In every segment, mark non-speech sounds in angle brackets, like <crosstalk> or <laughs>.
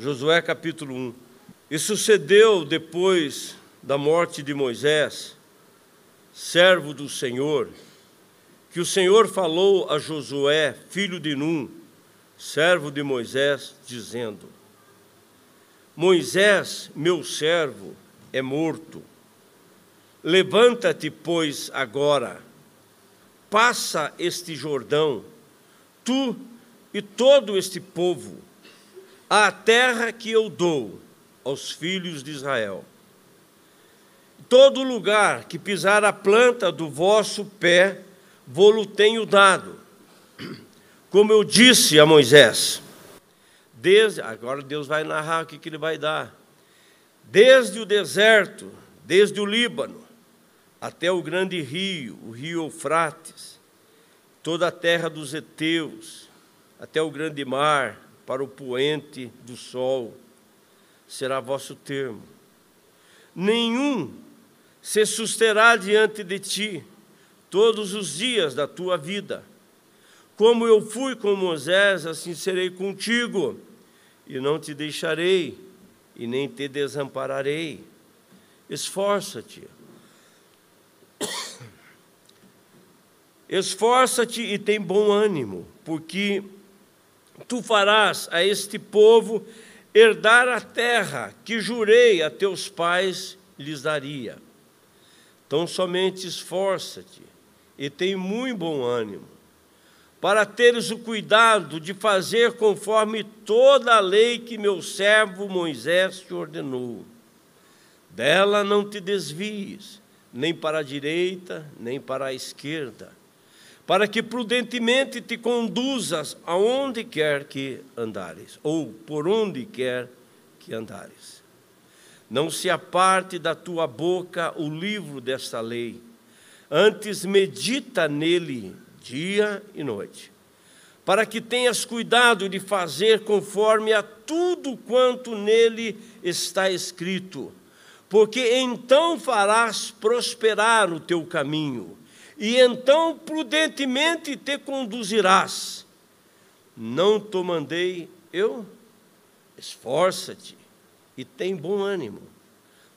Josué capítulo 1. E sucedeu depois da morte de Moisés, servo do Senhor, que o Senhor falou a Josué, filho de Num, servo de Moisés, dizendo: Moisés, meu servo, é morto. Levanta-te, pois, agora, passa este Jordão, tu e todo este povo, à terra que eu dou aos filhos de Israel. Todo lugar que pisar a planta do vosso pé, vou-lo tenho dado, como eu disse a Moisés. Desde, agora Deus vai narrar o que, que ele vai dar. Desde o deserto, desde o Líbano, até o grande rio, o rio Eufrates, toda a terra dos heteus, até o grande mar, para o poente do sol, será vosso termo. Nenhum se susterá diante de ti todos os dias da tua vida. Como eu fui com Moisés, assim serei contigo, e não te deixarei, e nem te desampararei. Esforça-te. <coughs> Esforça-te e tem bom ânimo, porque tu farás a este povo herdar a terra que jurei a teus pais lhes daria. Então somente esforça-te e tem muito bom ânimo, para teres o cuidado de fazer conforme toda a lei que meu servo Moisés te ordenou. Dela não te desvies, nem para a direita, nem para a esquerda para que prudentemente te conduzas aonde quer que andares, ou por onde quer que andares. Não se aparte da tua boca o livro desta lei, antes medita nele dia e noite, para que tenhas cuidado de fazer conforme a tudo quanto nele está escrito, porque então farás prosperar o teu caminho e então prudentemente te conduzirás. Não te mandei eu? Esforça-te e tem bom ânimo.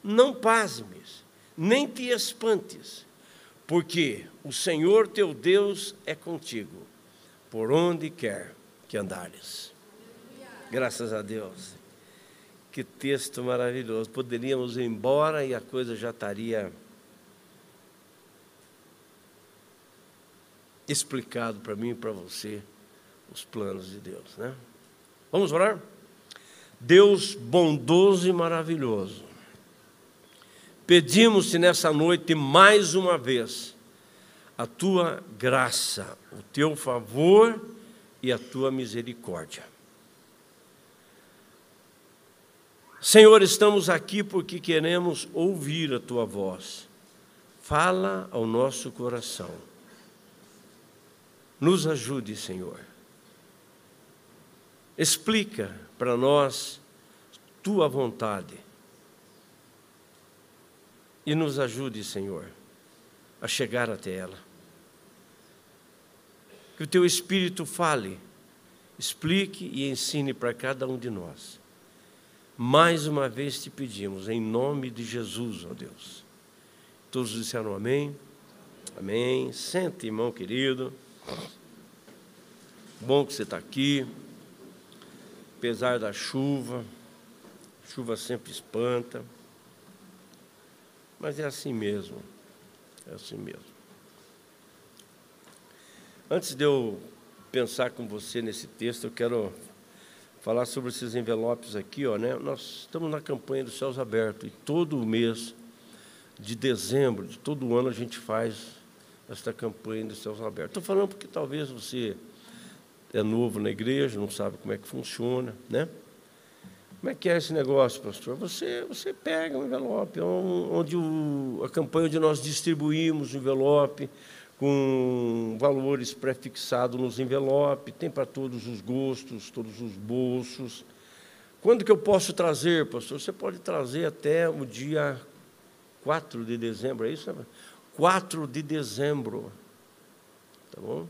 Não pasmes, nem te espantes, porque o Senhor teu Deus é contigo, por onde quer que andares. Graças a Deus. Que texto maravilhoso. Poderíamos ir embora e a coisa já estaria explicado para mim e para você os planos de Deus, né? Vamos orar? Deus bondoso e maravilhoso, pedimos-te nessa noite mais uma vez a tua graça, o teu favor e a tua misericórdia. Senhor, estamos aqui porque queremos ouvir a tua voz. Fala ao nosso coração nos ajude, Senhor. Explica para nós tua vontade. E nos ajude, Senhor, a chegar até ela. Que o teu Espírito fale, explique e ensine para cada um de nós. Mais uma vez te pedimos, em nome de Jesus, ó Deus. Todos disseram amém? Amém. Sente, irmão querido. Bom que você está aqui, apesar da chuva, chuva sempre espanta, mas é assim mesmo, é assim mesmo. Antes de eu pensar com você nesse texto, eu quero falar sobre esses envelopes aqui, ó, né? Nós estamos na campanha dos céus abertos e todo mês de dezembro, de todo ano a gente faz esta campanha de céus abertos. Estou falando porque talvez você é novo na igreja, não sabe como é que funciona, né? Como é que é esse negócio, pastor? Você, você pega um envelope, é onde o, a campanha onde nós distribuímos o envelope com valores prefixados nos envelopes, tem para todos os gostos, todos os bolsos. Quando que eu posso trazer, pastor? Você pode trazer até o dia 4 de dezembro, é isso? 4 de dezembro. Tá bom?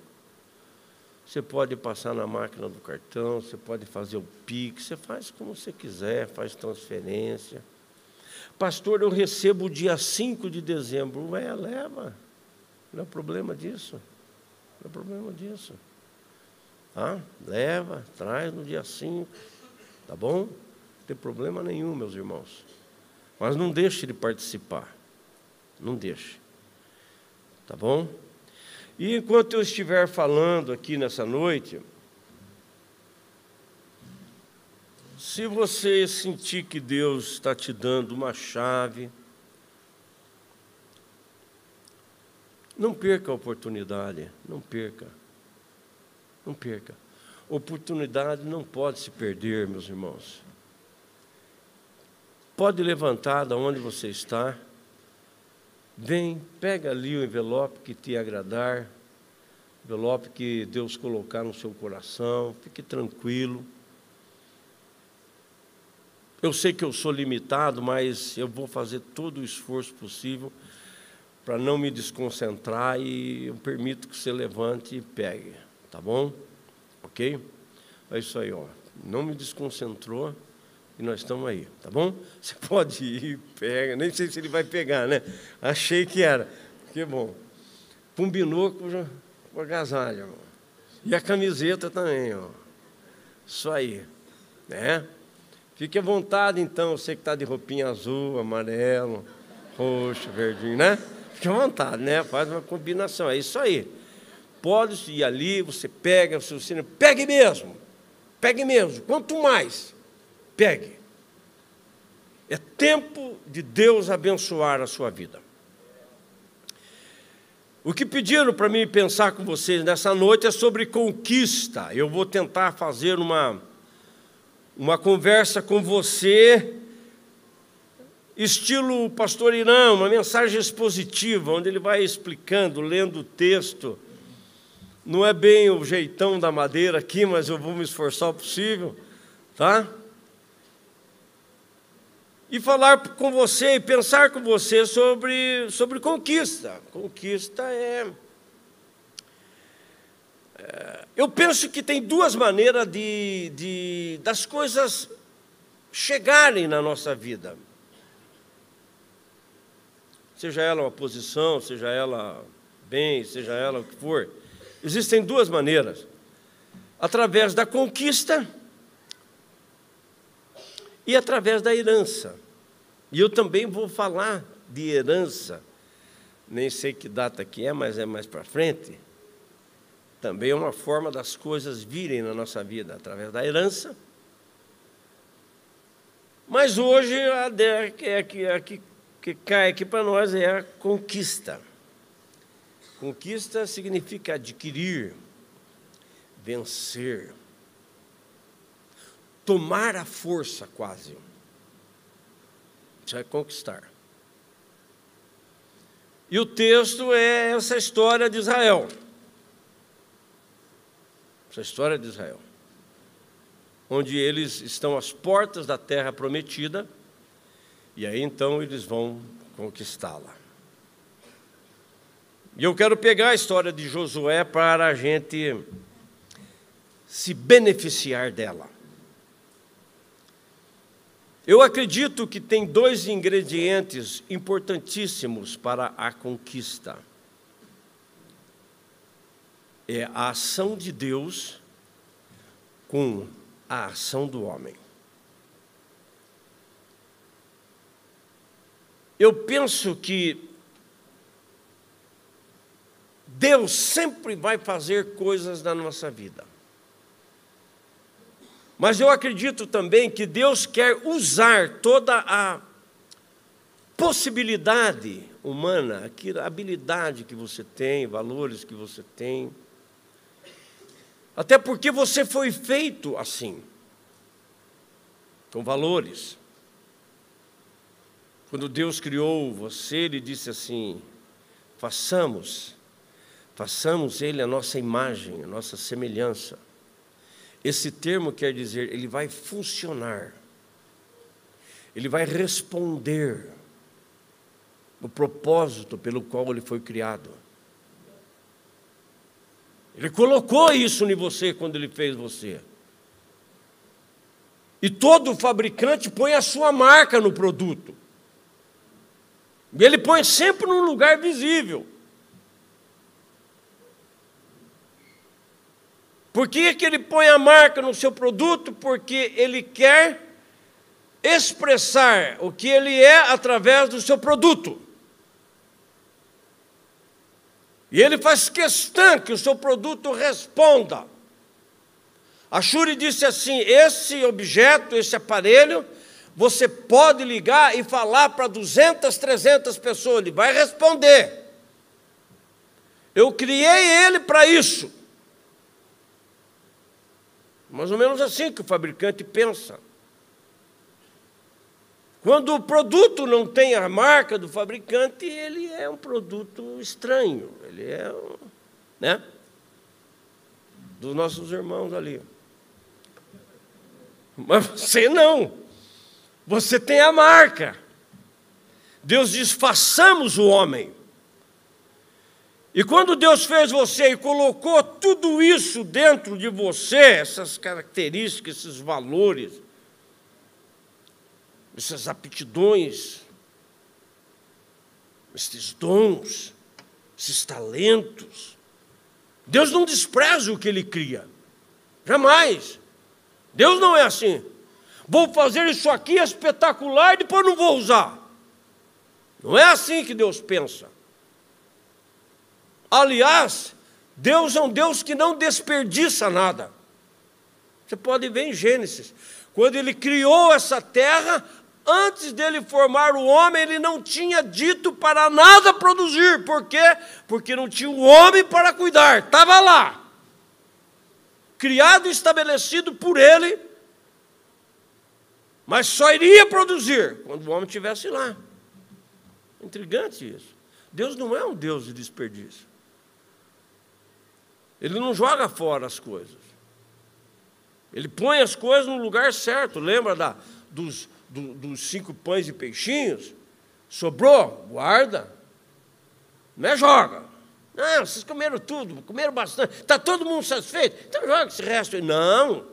Você pode passar na máquina do cartão, você pode fazer o PIX, você faz como você quiser, faz transferência. Pastor, eu recebo dia 5 de dezembro. Ué, leva. Não é problema disso. Não é problema disso. Tá? Leva, traz no dia 5. Tá bom? Não tem problema nenhum, meus irmãos. Mas não deixe de participar. Não deixe. Tá bom? E enquanto eu estiver falando aqui nessa noite, se você sentir que Deus está te dando uma chave, não perca a oportunidade, não perca, não perca. Oportunidade não pode se perder, meus irmãos. Pode levantar da onde você está Vem, pega ali o envelope que te agradar, envelope que Deus colocar no seu coração, fique tranquilo. Eu sei que eu sou limitado, mas eu vou fazer todo o esforço possível para não me desconcentrar e eu permito que você levante e pegue, tá bom? Ok? É isso aí, ó. Não me desconcentrou e nós estamos aí, tá bom? <laughs> Você pode ir, pega, nem sei se ele vai pegar, né? Achei que era. Que bom. Com binóculo, com agasalho, irmão. E a camiseta também, ó. Isso aí, né? Fique à vontade, então, você que está de roupinha azul, amarelo, roxo, verdinho, né? Fique à vontade, né? Faz uma combinação, é isso aí. Pode ir ali, você pega, você pegue mesmo, pegue mesmo, quanto mais Pegue. É tempo de Deus abençoar a sua vida. O que pediram para mim pensar com vocês nessa noite é sobre conquista. Eu vou tentar fazer uma, uma conversa com você, estilo pastor Irã, uma mensagem expositiva, onde ele vai explicando, lendo o texto. Não é bem o jeitão da madeira aqui, mas eu vou me esforçar o possível, tá? E falar com você e pensar com você sobre, sobre conquista. Conquista é, é. Eu penso que tem duas maneiras de, de, das coisas chegarem na nossa vida. Seja ela uma posição, seja ela bem, seja ela o que for. Existem duas maneiras. Através da conquista e através da herança. E eu também vou falar de herança, nem sei que data que é, mas é mais para frente. Também é uma forma das coisas virem na nossa vida através da herança. Mas hoje a ideia que, é que, é que, que cai aqui para nós é a conquista. Conquista significa adquirir, vencer, tomar a força quase. Isso é conquistar. E o texto é essa história de Israel. Essa história de Israel. Onde eles estão às portas da terra prometida, e aí então eles vão conquistá-la. E eu quero pegar a história de Josué para a gente se beneficiar dela. Eu acredito que tem dois ingredientes importantíssimos para a conquista: é a ação de Deus com a ação do homem. Eu penso que Deus sempre vai fazer coisas na nossa vida. Mas eu acredito também que Deus quer usar toda a possibilidade humana, a habilidade que você tem, valores que você tem. Até porque você foi feito assim, com valores. Quando Deus criou você, Ele disse assim: façamos, façamos Ele a nossa imagem, a nossa semelhança. Esse termo quer dizer, ele vai funcionar, ele vai responder no propósito pelo qual ele foi criado. Ele colocou isso em você quando ele fez você. E todo fabricante põe a sua marca no produto. E ele põe sempre num lugar visível. Por que, que ele põe a marca no seu produto? Porque ele quer expressar o que ele é através do seu produto. E ele faz questão que o seu produto responda. A Shuri disse assim: esse objeto, esse aparelho, você pode ligar e falar para 200, 300 pessoas, ele vai responder. Eu criei ele para isso. Mais ou menos assim que o fabricante pensa. Quando o produto não tem a marca do fabricante, ele é um produto estranho, ele é, né? Dos nossos irmãos ali. Mas você não. Você tem a marca. Deus diz: façamos o homem. E quando Deus fez você e colocou tudo isso dentro de você, essas características, esses valores, essas aptidões, esses dons, esses talentos. Deus não despreza o que Ele cria, jamais. Deus não é assim. Vou fazer isso aqui espetacular e depois não vou usar. Não é assim que Deus pensa. Aliás, Deus é um Deus que não desperdiça nada. Você pode ver em Gênesis, quando ele criou essa terra, Antes dele formar o homem, ele não tinha dito para nada produzir. Por quê? Porque não tinha o homem para cuidar. Estava lá. Criado e estabelecido por ele, mas só iria produzir quando o homem estivesse lá. Intrigante isso. Deus não é um Deus de desperdício. Ele não joga fora as coisas. Ele põe as coisas no lugar certo. Lembra da, dos, do, dos cinco pães e peixinhos, sobrou, guarda. Não é joga. Não, vocês comeram tudo, comeram bastante. Está todo mundo satisfeito? Então joga esse resto. Não.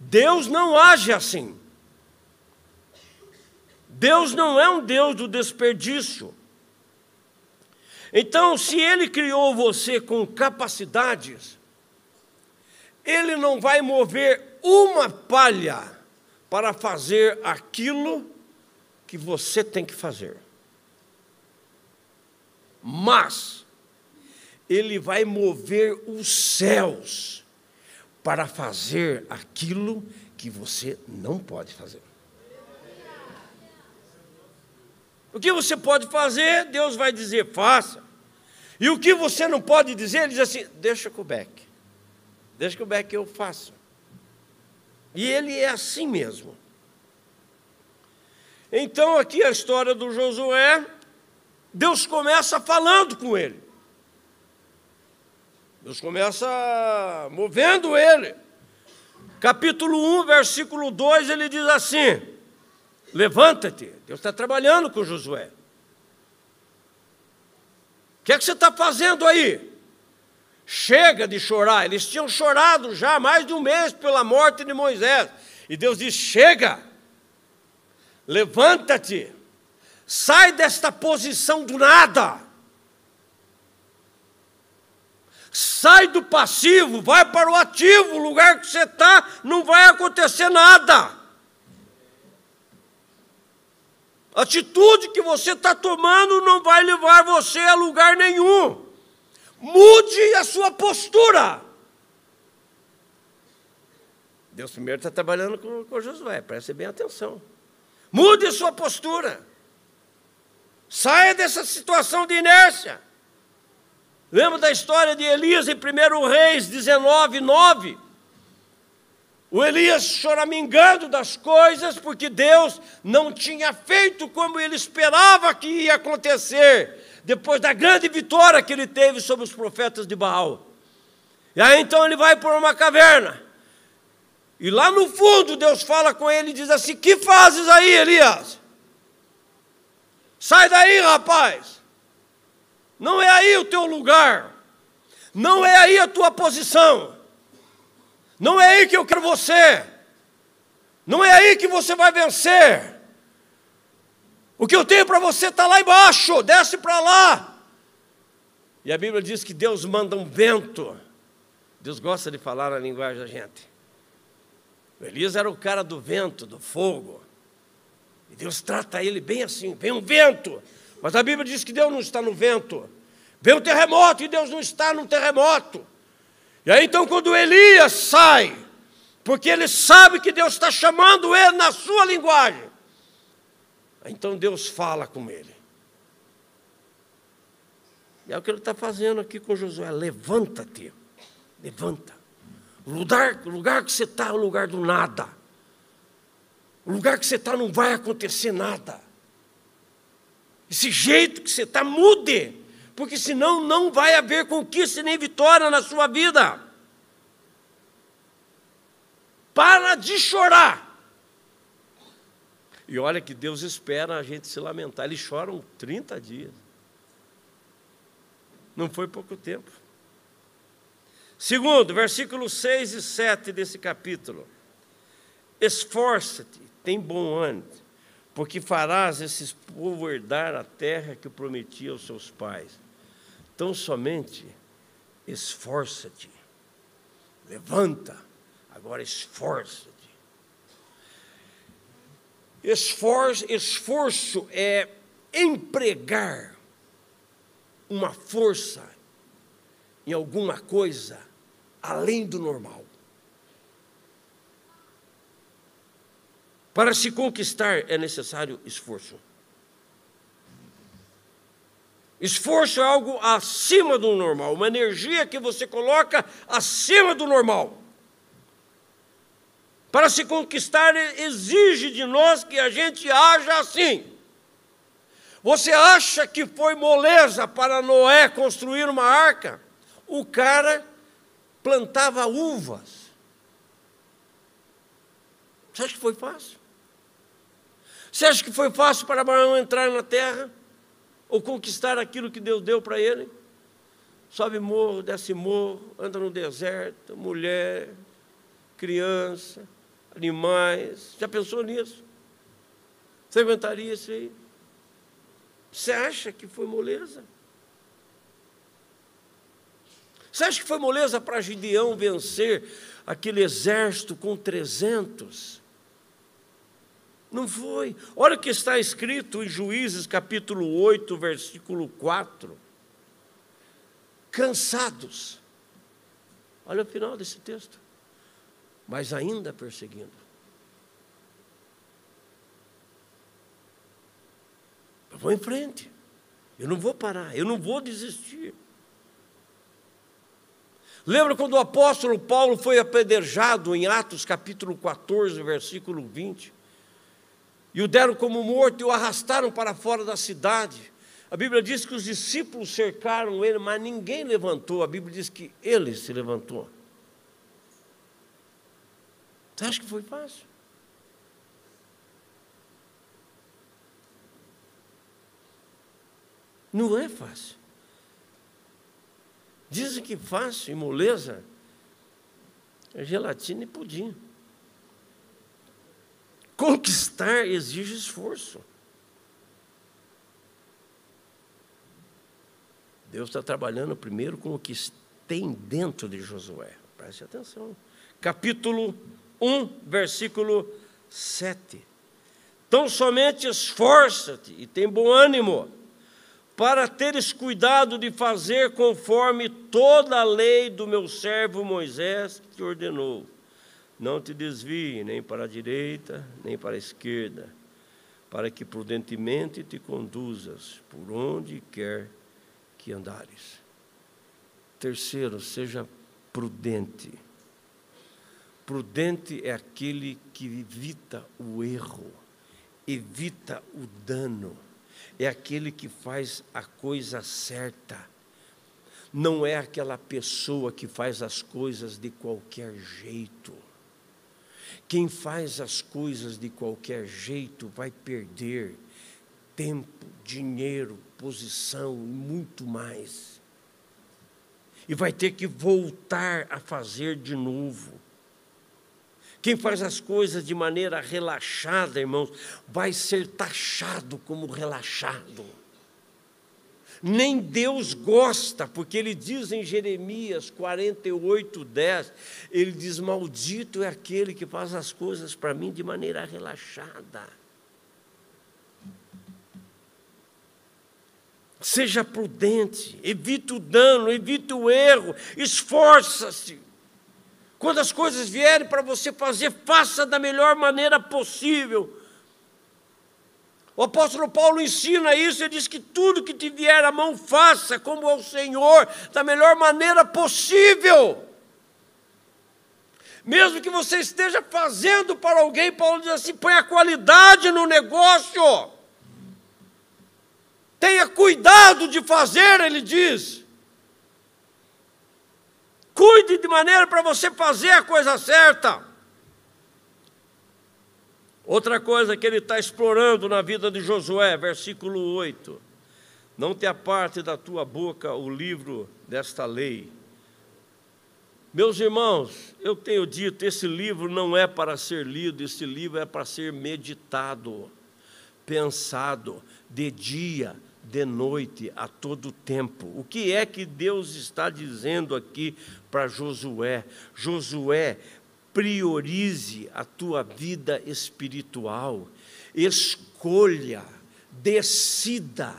Deus não age assim. Deus não é um Deus do desperdício. Então, se Ele criou você com capacidades, Ele não vai mover uma palha para fazer aquilo que você tem que fazer. Mas ele vai mover os céus para fazer aquilo que você não pode fazer. O que você pode fazer, Deus vai dizer, faça. E o que você não pode dizer, Ele diz assim: deixa com o Beck. Deixa com o Beck eu faço. E ele é assim mesmo. Então, aqui a história do Josué, Deus começa falando com ele. Deus começa movendo ele. Capítulo 1, versículo 2, ele diz assim: Levanta-te. Deus está trabalhando com Josué. O que é que você está fazendo aí? Chega de chorar. Eles tinham chorado já há mais de um mês pela morte de Moisés. E Deus diz: Chega, levanta-te, sai desta posição do nada. Sai do passivo, vai para o ativo, o lugar que você está, não vai acontecer nada. A atitude que você está tomando não vai levar você a lugar nenhum. Mude a sua postura. Deus primeiro está trabalhando com, com Josué, preste bem atenção. Mude a sua postura. Saia dessa situação de inércia. Lembra da história de Elias em 1 Reis 19, 9? O Elias choramingando das coisas porque Deus não tinha feito como ele esperava que ia acontecer depois da grande vitória que ele teve sobre os profetas de Baal. E aí então ele vai por uma caverna. E lá no fundo Deus fala com ele e diz assim: Que fazes aí, Elias? Sai daí, rapaz. Não é aí o teu lugar. Não é aí a tua posição. Não é aí que eu quero você. Não é aí que você vai vencer. O que eu tenho para você está lá embaixo, desce para lá. E a Bíblia diz que Deus manda um vento. Deus gosta de falar na linguagem da gente. O Elias era o cara do vento, do fogo. E Deus trata ele bem assim: vem um vento. Mas a Bíblia diz que Deus não está no vento. Vem um terremoto e Deus não está no terremoto. E aí então, quando Elias sai, porque ele sabe que Deus está chamando ele na sua linguagem, então Deus fala com ele. E é o que ele está fazendo aqui com Josué: levanta-te, levanta. O lugar, o lugar que você está é o lugar do nada. O lugar que você está não vai acontecer nada. Esse jeito que você está, mude, porque senão não vai haver conquista nem vitória na sua vida. Para de chorar. E olha que Deus espera a gente se lamentar. Eles choram 30 dias. Não foi pouco tempo. Segundo, versículos 6 e 7 desse capítulo. Esforça-te, tem bom ânimo, porque farás esses povo herdar a terra que prometi aos seus pais. Então somente esforça-te, levanta, agora esforça-te. Esforço, esforço é empregar uma força em alguma coisa além do normal. Para se conquistar é necessário esforço. Esforço é algo acima do normal, uma energia que você coloca acima do normal. Para se conquistar, exige de nós que a gente haja assim. Você acha que foi moleza para Noé construir uma arca? O cara plantava uvas. Você acha que foi fácil? Você acha que foi fácil para Abraão entrar na terra? Ou conquistar aquilo que Deus deu para ele? Sobe morro, desce morro, anda no deserto, mulher, criança, animais. Já pensou nisso? Você aguentaria isso aí? Você acha que foi moleza? Você acha que foi moleza para Gideão vencer aquele exército com 300? Não foi. Olha o que está escrito em Juízes capítulo 8, versículo 4. Cansados. Olha o final desse texto. Mas ainda perseguindo. Eu vou em frente. Eu não vou parar. Eu não vou desistir. Lembra quando o apóstolo Paulo foi apedrejado em Atos capítulo 14, versículo 20? E o deram como morto e o arrastaram para fora da cidade. A Bíblia diz que os discípulos cercaram ele, mas ninguém levantou. A Bíblia diz que ele se levantou. Você acha que foi fácil? Não é fácil. Dizem que fácil e moleza é gelatina e pudim. Conquistar exige esforço. Deus está trabalhando primeiro com o que tem dentro de Josué. Preste atenção. Capítulo 1, versículo 7. Então somente esforça-te e tem bom ânimo para teres cuidado de fazer conforme toda a lei do meu servo Moisés que te ordenou. Não te desvie nem para a direita, nem para a esquerda, para que prudentemente te conduzas por onde quer que andares. Terceiro, seja prudente. Prudente é aquele que evita o erro, evita o dano é aquele que faz a coisa certa. Não é aquela pessoa que faz as coisas de qualquer jeito. Quem faz as coisas de qualquer jeito vai perder tempo, dinheiro, posição e muito mais. e vai ter que voltar a fazer de novo. Quem faz as coisas de maneira relaxada, irmãos, vai ser taxado como relaxado. Nem Deus gosta, porque ele diz em Jeremias 48, 10, ele diz: Maldito é aquele que faz as coisas para mim de maneira relaxada. Seja prudente, evite o dano, evite o erro, esforça-se. Quando as coisas vierem para você fazer, faça da melhor maneira possível. O apóstolo Paulo ensina isso, ele diz que tudo que te vier à mão, faça como ao Senhor, da melhor maneira possível. Mesmo que você esteja fazendo para alguém, Paulo diz assim: põe a qualidade no negócio. Tenha cuidado de fazer, ele diz. Cuide de maneira para você fazer a coisa certa. Outra coisa que ele está explorando na vida de Josué, versículo 8: Não te aparte da tua boca o livro desta lei. Meus irmãos, eu tenho dito, esse livro não é para ser lido, esse livro é para ser meditado, pensado de dia, de noite, a todo tempo. O que é que Deus está dizendo aqui para Josué? Josué, priorize a tua vida espiritual, escolha, decida.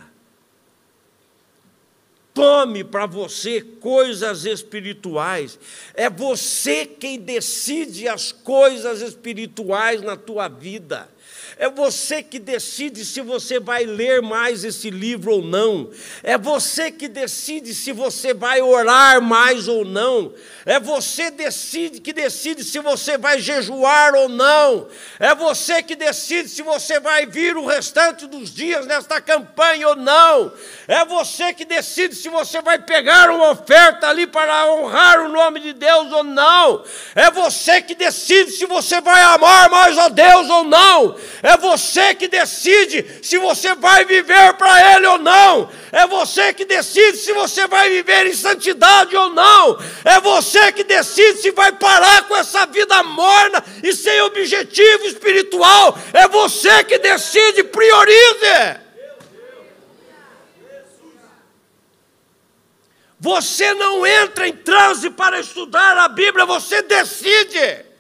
Tome para você coisas espirituais. É você quem decide as coisas espirituais na tua vida. É você que decide se você vai ler mais esse livro ou não. É você que decide se você vai orar mais ou não. É você decide que decide se você vai jejuar ou não. É você que decide se você vai vir o restante dos dias nesta campanha ou não. É você que decide se você vai pegar uma oferta ali para honrar o nome de Deus ou não. É você que decide se você vai amar mais a Deus ou não. É você que decide se você vai viver para Ele ou não. É você que decide se você vai viver em santidade ou não. É você que decide se vai parar com essa vida morna e sem objetivo espiritual. É você que decide, priorize. Você não entra em transe para estudar a Bíblia, você decide.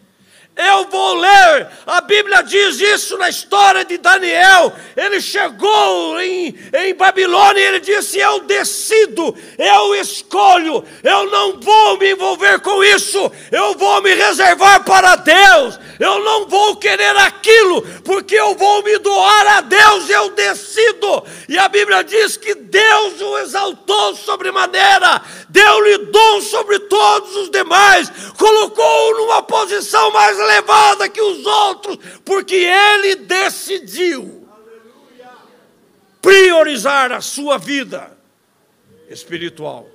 Eu vou ler, a Bíblia diz isso na história de Daniel. Ele chegou em, em Babilônia e ele disse: Eu decido, eu escolho, eu não vou me envolver com isso, eu vou me reservar para Deus, eu não vou querer aquilo, porque eu vou me doar a Deus, eu decido. E a Bíblia diz que Deus o exaltou sobremaneira, deu-lhe dom sobre todos os demais, colocou-o numa posição mais elevada que os outros, porque ele decidiu priorizar a sua vida espiritual.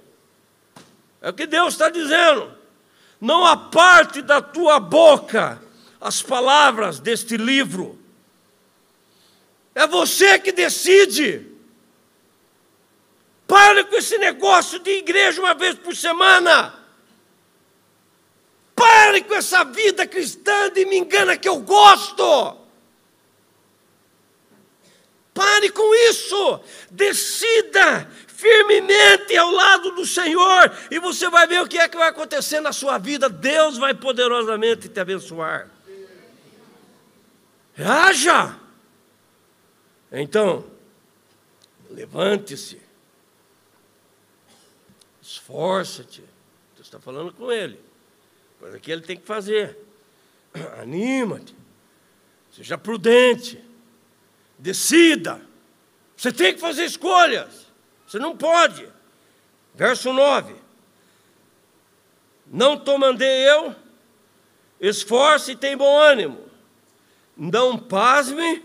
É o que Deus está dizendo. Não aparte da tua boca as palavras deste livro. É você que decide. Pare com esse negócio de igreja uma vez por semana. Pare com essa vida cristã de me engana que eu gosto. Pare com isso. Decida firmemente ao lado do Senhor e você vai ver o que é que vai acontecer na sua vida. Deus vai poderosamente te abençoar. Haja! Então, levante-se, esforça-te. Você está falando com ele. Coisa que ele tem que fazer. <clears throat> Anima-te. Seja prudente. Decida. Você tem que fazer escolhas. Você não pode. Verso 9. Não te mandei eu, esforce e tem bom ânimo. Não pasme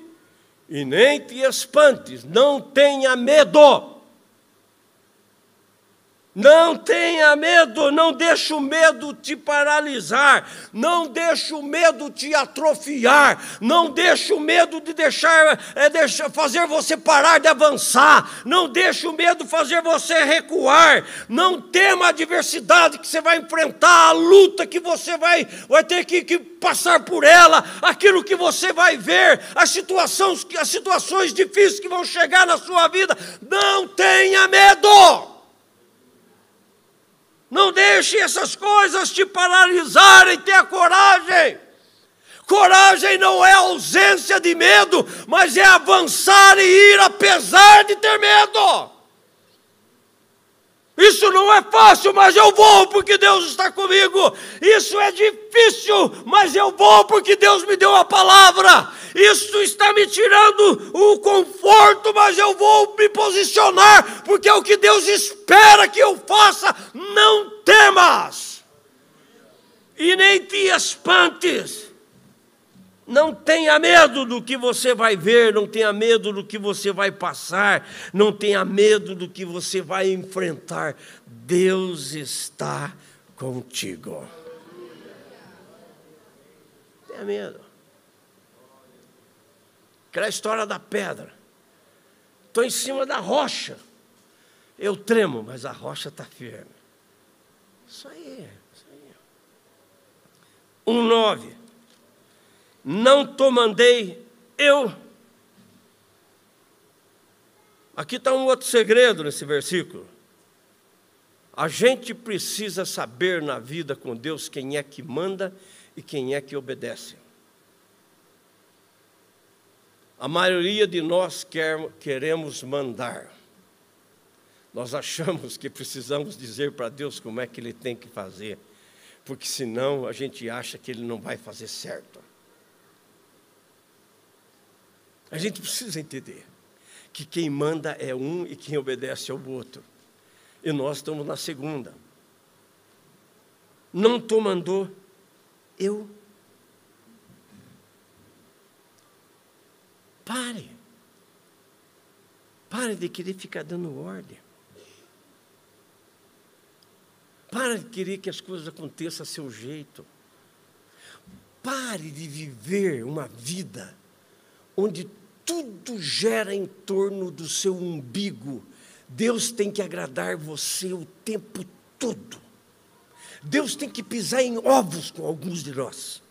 e nem te espantes, não tenha medo. Não tenha medo, não deixe o medo te paralisar, não deixe o medo te atrofiar, não deixe o medo de deixar, é, fazer você parar de avançar, não deixe o medo fazer você recuar, não tema a adversidade que você vai enfrentar, a luta que você vai, vai ter que, que passar por ela, aquilo que você vai ver, as situações, as situações difíceis que vão chegar na sua vida, não tenha medo. Não deixe essas coisas te paralisarem, tenha coragem. Coragem não é ausência de medo, mas é avançar e ir apesar de ter medo. Isso não é fácil, mas eu vou porque Deus está comigo. Isso é difícil, mas eu vou porque Deus me deu a palavra. Isso está me tirando o conforto, mas eu vou me posicionar porque é o que Deus espera que eu faça. Não temas e nem te espantes. Não tenha medo do que você vai ver, não tenha medo do que você vai passar, não tenha medo do que você vai enfrentar. Deus está contigo. Tenha medo. Aquela história da pedra. Estou em cima da rocha. Eu tremo, mas a rocha está firme. Isso aí, isso aí. Um nove não te mandei eu. Aqui está um outro segredo nesse versículo. A gente precisa saber na vida com Deus quem é que manda e quem é que obedece. A maioria de nós quer, queremos mandar. Nós achamos que precisamos dizer para Deus como é que Ele tem que fazer, porque senão a gente acha que Ele não vai fazer certo. A gente precisa entender que quem manda é um e quem obedece é o outro. E nós estamos na segunda. Não tu mandou, eu. Pare. Pare de querer ficar dando ordem. Pare de querer que as coisas aconteçam a seu jeito. Pare de viver uma vida onde tudo gera em torno do seu umbigo. Deus tem que agradar você o tempo todo. Deus tem que pisar em ovos com alguns de nós.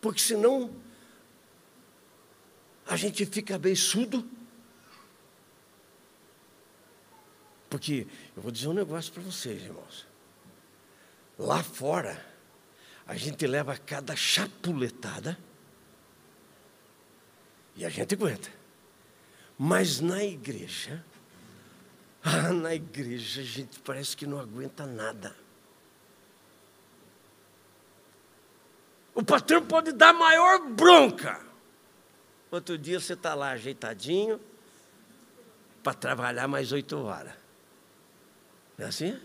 Porque senão a gente fica beiçudo. Porque eu vou dizer um negócio para vocês, irmãos. Lá fora, a gente leva cada chapuletada e a gente aguenta. Mas na igreja, ah, <laughs> na igreja a gente parece que não aguenta nada. O patrão pode dar maior bronca. Outro dia você está lá ajeitadinho para trabalhar mais oito horas. Não é assim?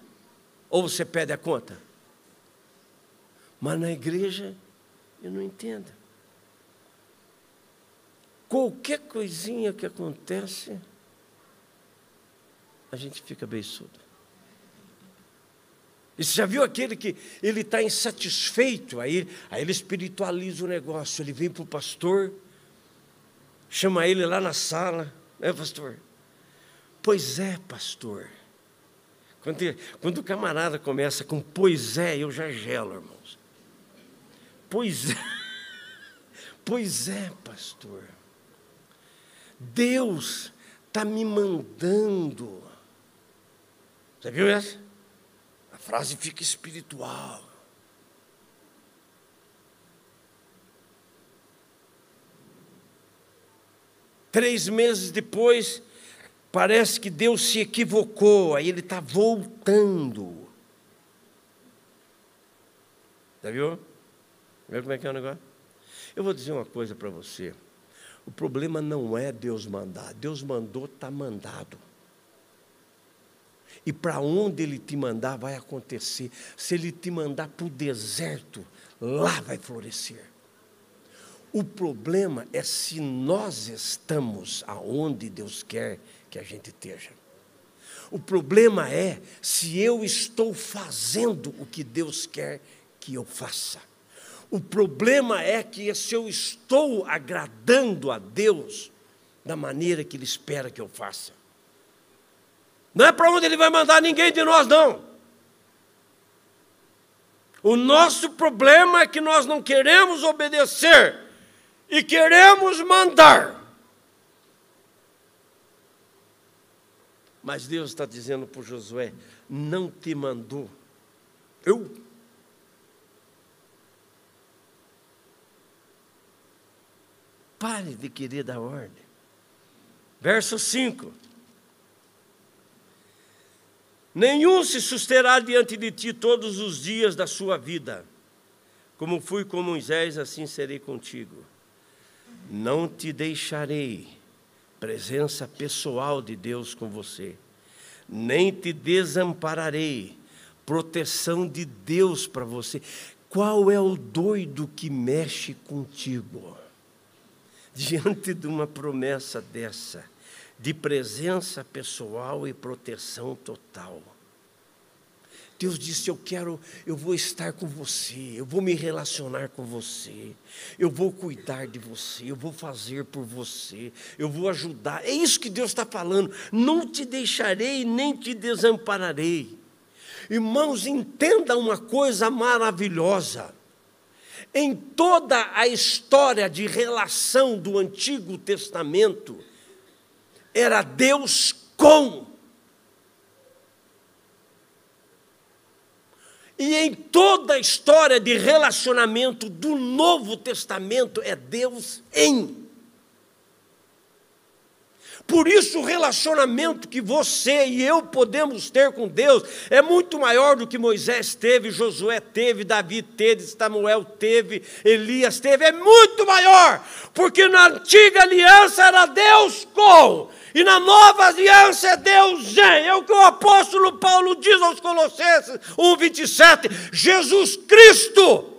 Ou você pede a conta? Mas na igreja eu não entendo. Qualquer coisinha que acontece, a gente fica beiçudo. E você já viu aquele que ele está insatisfeito, aí, aí ele espiritualiza o negócio, ele vem para o pastor, chama ele lá na sala, né, pastor? Pois é, pastor. Quando, quando o camarada começa com pois é, eu já gelo, irmãos. Pois é, <laughs> pois é, pastor. Deus está me mandando. Você viu essa? Frase fica espiritual. Três meses depois, parece que Deus se equivocou, aí ele está voltando. Já viu? Viu como é que é o negócio? Eu vou dizer uma coisa para você. O problema não é Deus mandar. Deus mandou, está mandado. E para onde Ele te mandar vai acontecer. Se Ele te mandar para o deserto, lá vai florescer. O problema é se nós estamos aonde Deus quer que a gente esteja. O problema é se eu estou fazendo o que Deus quer que eu faça. O problema é que se eu estou agradando a Deus da maneira que Ele espera que eu faça. Não é para onde Ele vai mandar ninguém de nós, não. O nosso problema é que nós não queremos obedecer e queremos mandar. Mas Deus está dizendo para Josué: não te mandou. Eu. Pare de querer dar ordem. Verso 5: Nenhum se susterá diante de ti todos os dias da sua vida. Como fui com Moisés, assim serei contigo. Não te deixarei presença pessoal de Deus com você, nem te desampararei, proteção de Deus para você. Qual é o doido que mexe contigo? <laughs> Diante de uma promessa dessa, de presença pessoal e proteção total. Deus disse: Eu quero, eu vou estar com você, eu vou me relacionar com você, eu vou cuidar de você, eu vou fazer por você, eu vou ajudar. É isso que Deus está falando. Não te deixarei nem te desampararei. Irmãos, entenda uma coisa maravilhosa. Em toda a história de relação do Antigo Testamento, era Deus com E em toda a história de relacionamento do Novo Testamento é Deus em. Por isso, o relacionamento que você e eu podemos ter com Deus é muito maior do que Moisés teve, Josué teve, Davi teve, Samuel teve, Elias teve, é muito maior, porque na antiga aliança era Deus com, e na nova aliança é Deus em. É o que o apóstolo Paulo diz aos Colossenses 1,27. Jesus Cristo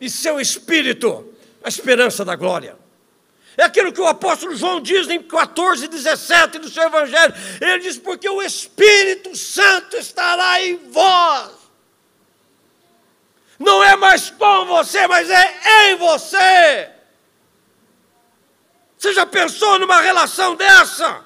e seu Espírito, a esperança da glória. É aquilo que o apóstolo João diz em 14, 17 do seu Evangelho. Ele diz: Porque o Espírito Santo estará em vós. Não é mais com você, mas é em você. Você já pensou numa relação dessa?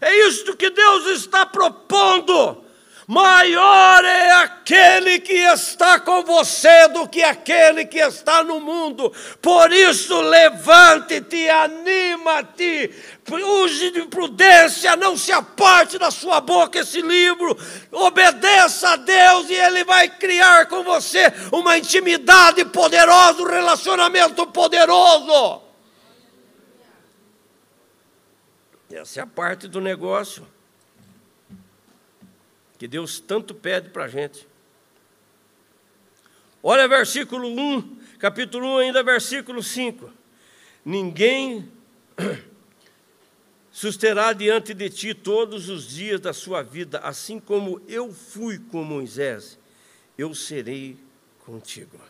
É isso que Deus está propondo. Maior é aquele que está com você do que aquele que está no mundo. Por isso, levante-te, anima-te, use de prudência, não se aparte da sua boca esse livro. Obedeça a Deus e Ele vai criar com você uma intimidade poderosa, um relacionamento poderoso. Essa é a parte do negócio que Deus tanto pede para a gente. Olha versículo 1, capítulo 1, ainda versículo 5. Ninguém <clears throat> susterá diante de ti todos os dias da sua vida, assim como eu fui com Moisés, eu serei contigo.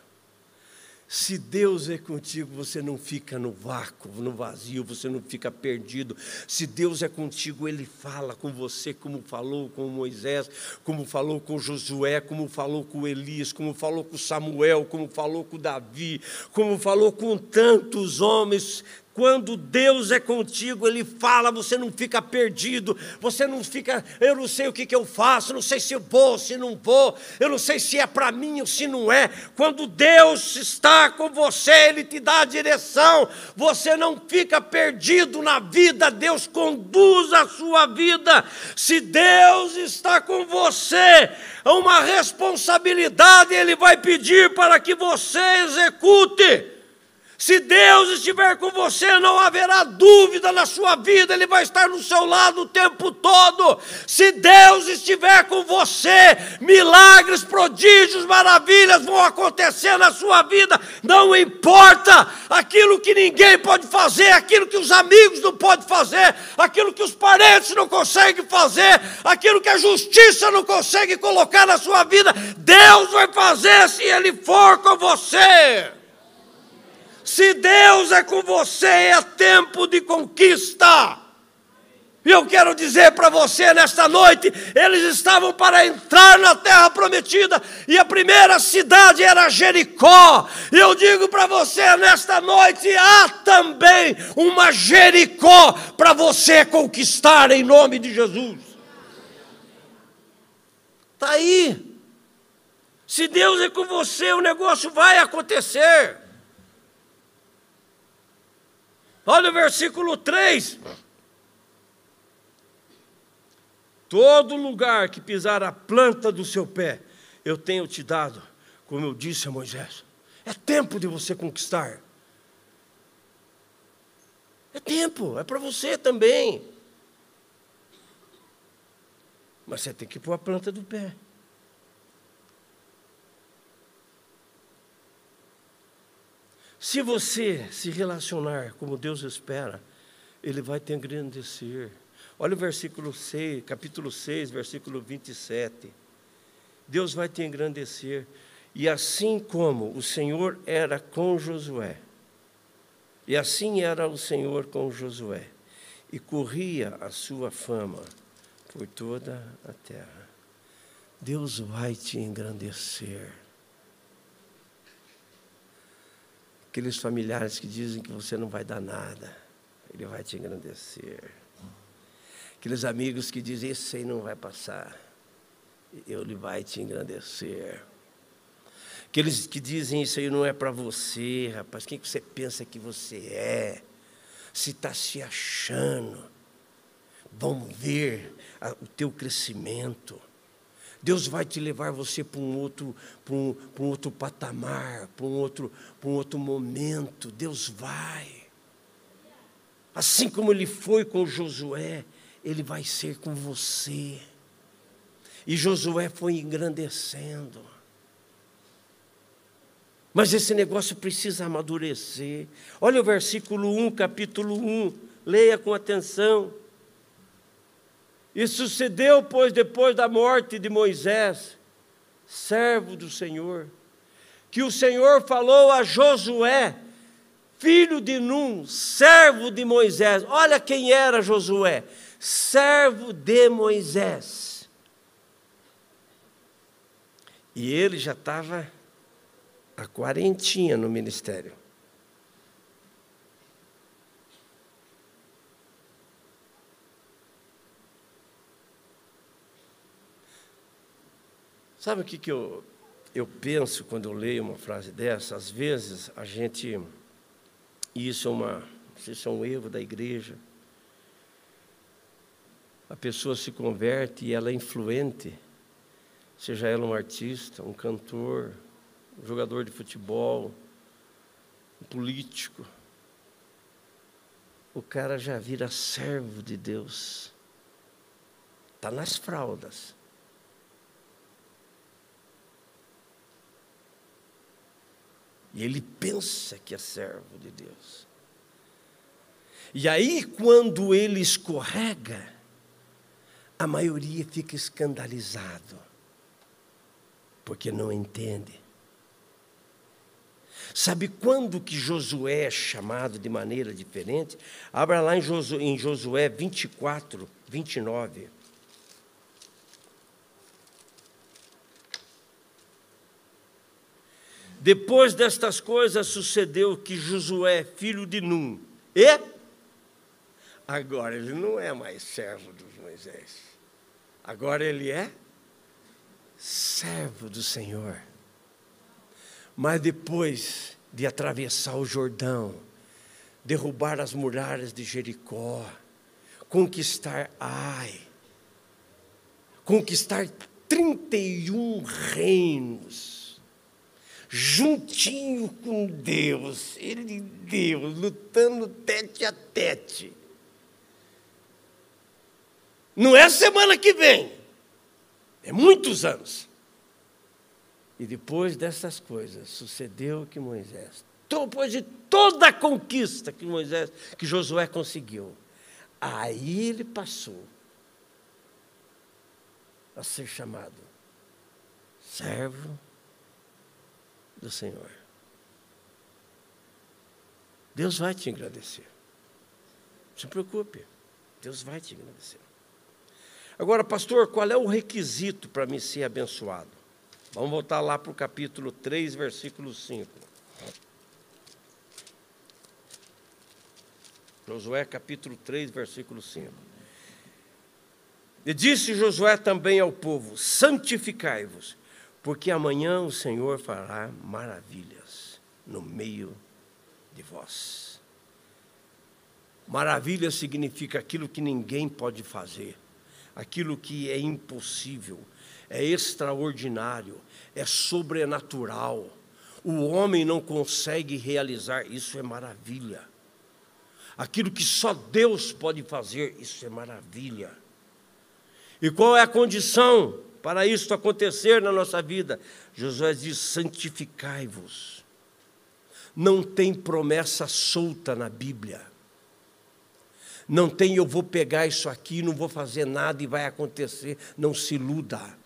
Se Deus é contigo, você não fica no vácuo, no vazio, você não fica perdido. Se Deus é contigo, Ele fala com você, como falou com Moisés, como falou com Josué, como falou com Elias, como falou com Samuel, como falou com Davi, como falou com tantos homens quando Deus é contigo, Ele fala, você não fica perdido, você não fica, eu não sei o que, que eu faço, não sei se eu vou, se não vou, eu não sei se é para mim ou se não é. Quando Deus está com você, Ele te dá a direção, você não fica perdido na vida, Deus conduz a sua vida. Se Deus está com você, uma responsabilidade Ele vai pedir para que você execute. Se Deus estiver com você, não haverá dúvida na sua vida, Ele vai estar no seu lado o tempo todo. Se Deus estiver com você, milagres, prodígios, maravilhas vão acontecer na sua vida. Não importa aquilo que ninguém pode fazer, aquilo que os amigos não podem fazer, aquilo que os parentes não conseguem fazer, aquilo que a justiça não consegue colocar na sua vida, Deus vai fazer se Ele for com você. Se Deus é com você, é tempo de conquista. E eu quero dizer para você nesta noite: eles estavam para entrar na terra prometida, e a primeira cidade era Jericó. E eu digo para você nesta noite: há também uma Jericó para você conquistar em nome de Jesus. Está aí. Se Deus é com você, o negócio vai acontecer. Olha o versículo 3. Todo lugar que pisar a planta do seu pé, eu tenho te dado, como eu disse a Moisés. É tempo de você conquistar. É tempo, é para você também. Mas você tem que pôr a planta do pé. Se você se relacionar como Deus espera, Ele vai te engrandecer. Olha o versículo 6, capítulo 6, versículo 27. Deus vai te engrandecer. E assim como o Senhor era com Josué, e assim era o Senhor com Josué, e corria a sua fama por toda a terra. Deus vai te engrandecer. Aqueles familiares que dizem que você não vai dar nada, Ele vai te engrandecer. Aqueles amigos que dizem, esse aí não vai passar, Ele vai te engrandecer. Aqueles que dizem, isso aí não é para você, rapaz, quem que você pensa que você é? Se está se achando, vão ver o teu crescimento. Deus vai te levar você para um outro, para um, para um outro patamar, para um outro, para um outro momento. Deus vai. Assim como ele foi com Josué, ele vai ser com você. E Josué foi engrandecendo. Mas esse negócio precisa amadurecer. Olha o versículo 1, capítulo 1. Leia com atenção. E sucedeu, pois, depois da morte de Moisés, servo do Senhor, que o Senhor falou a Josué, filho de Num, servo de Moisés. Olha quem era Josué, servo de Moisés. E ele já estava a quarentinha no ministério. Sabe o que, que eu, eu penso quando eu leio uma frase dessa? Às vezes a gente. Isso é uma. Isso é um erro da igreja. A pessoa se converte e ela é influente, seja ela um artista, um cantor, um jogador de futebol, um político. O cara já vira servo de Deus. Está nas fraldas. E ele pensa que é servo de Deus. E aí, quando ele escorrega, a maioria fica escandalizado, porque não entende. Sabe quando que Josué é chamado de maneira diferente? Abra lá em Josué, em Josué 24, 29. Depois destas coisas sucedeu que Josué, filho de Num, e agora ele não é mais servo de Moisés. Agora ele é servo do Senhor. Mas depois de atravessar o Jordão, derrubar as muralhas de Jericó, conquistar Ai, conquistar 31 reinos, juntinho com Deus, ele e Deus, lutando tete a tete. Não é semana que vem, é muitos anos. E depois dessas coisas, sucedeu que Moisés, depois de toda a conquista que Moisés, que Josué conseguiu, aí ele passou a ser chamado servo do Senhor. Deus vai te agradecer. Não se preocupe, Deus vai te agradecer. Agora, pastor, qual é o requisito para me ser abençoado? Vamos voltar lá para o capítulo 3, versículo 5. Josué capítulo 3, versículo 5. E disse Josué também ao povo: Santificai-vos, porque amanhã o Senhor fará maravilhas no meio de vós. Maravilha significa aquilo que ninguém pode fazer, aquilo que é impossível, é extraordinário, é sobrenatural. O homem não consegue realizar, isso é maravilha. Aquilo que só Deus pode fazer, isso é maravilha. E qual é a condição para isso acontecer na nossa vida? Josué diz: santificai-vos. Não tem promessa solta na Bíblia. Não tem eu vou pegar isso aqui, não vou fazer nada e vai acontecer. Não se iluda.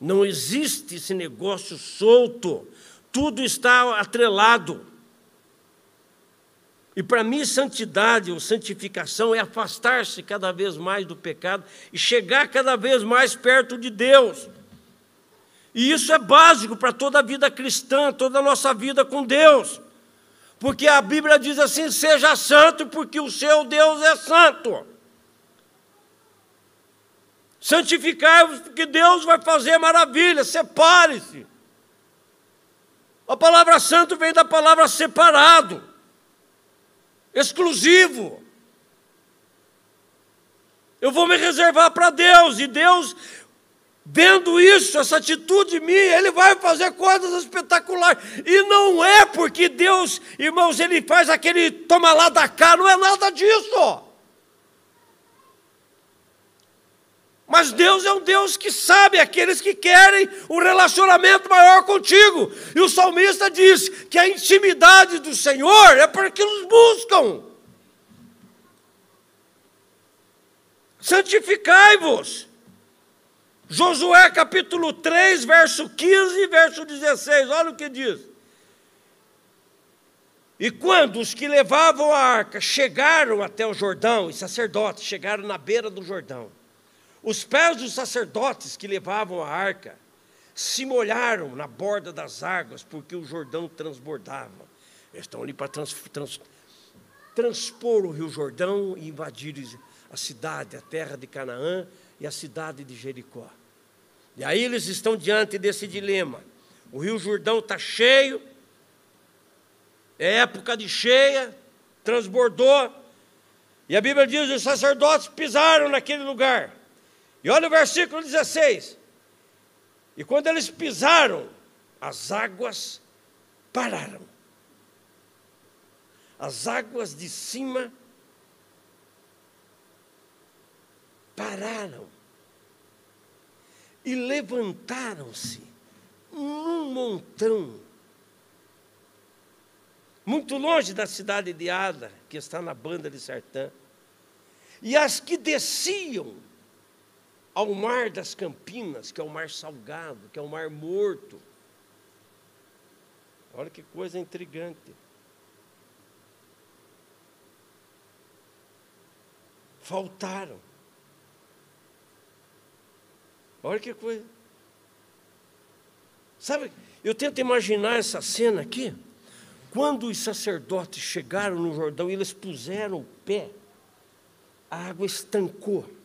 Não existe esse negócio solto. Tudo está atrelado. E para mim, santidade ou santificação é afastar-se cada vez mais do pecado e chegar cada vez mais perto de Deus. E isso é básico para toda a vida cristã, toda a nossa vida com Deus. Porque a Bíblia diz assim: seja santo, porque o seu Deus é santo. Santificai-vos, porque Deus vai fazer maravilha, separe-se. A palavra santo vem da palavra separado, exclusivo. Eu vou me reservar para Deus, e Deus, vendo isso, essa atitude minha, Ele vai fazer coisas espetaculares. E não é porque Deus, irmãos, Ele faz aquele toma lá da cá, não é nada disso. Mas Deus é um Deus que sabe aqueles que querem um relacionamento maior contigo. E o salmista diz que a intimidade do Senhor é para que nos buscam. Santificai-vos. Josué capítulo 3, verso 15 e verso 16, olha o que diz. E quando os que levavam a arca chegaram até o Jordão, os sacerdotes chegaram na beira do Jordão, os pés dos sacerdotes que levavam a arca se molharam na borda das águas, porque o Jordão transbordava. Eles estão ali para trans, trans, transpor o Rio Jordão e invadir a cidade, a terra de Canaã e a cidade de Jericó. E aí eles estão diante desse dilema. O Rio Jordão está cheio, é época de cheia, transbordou, e a Bíblia diz que os sacerdotes pisaram naquele lugar. E olha o versículo 16. E quando eles pisaram, as águas pararam. As águas de cima pararam. E levantaram-se num montão. Muito longe da cidade de Ada, que está na banda de Sertã. E as que desciam ao mar das Campinas, que é o mar salgado, que é o mar morto. Olha que coisa intrigante. Faltaram. Olha que coisa. Sabe, eu tento imaginar essa cena aqui. Quando os sacerdotes chegaram no Jordão e eles puseram o pé, a água estancou.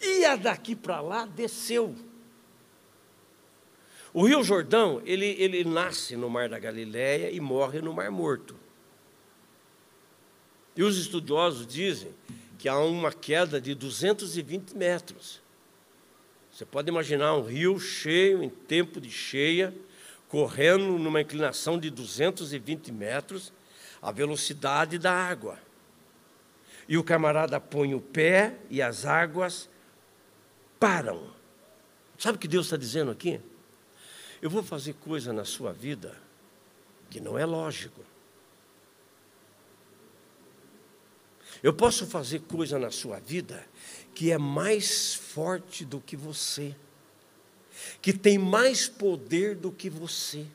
Ia daqui para lá, desceu. O Rio Jordão, ele, ele nasce no Mar da Galileia e morre no Mar Morto. E os estudiosos dizem que há uma queda de 220 metros. Você pode imaginar um rio cheio, em tempo de cheia, correndo numa inclinação de 220 metros, a velocidade da água. E o camarada põe o pé e as águas param. Sabe o que Deus está dizendo aqui? Eu vou fazer coisa na sua vida que não é lógico. Eu posso fazer coisa na sua vida que é mais forte do que você, que tem mais poder do que você.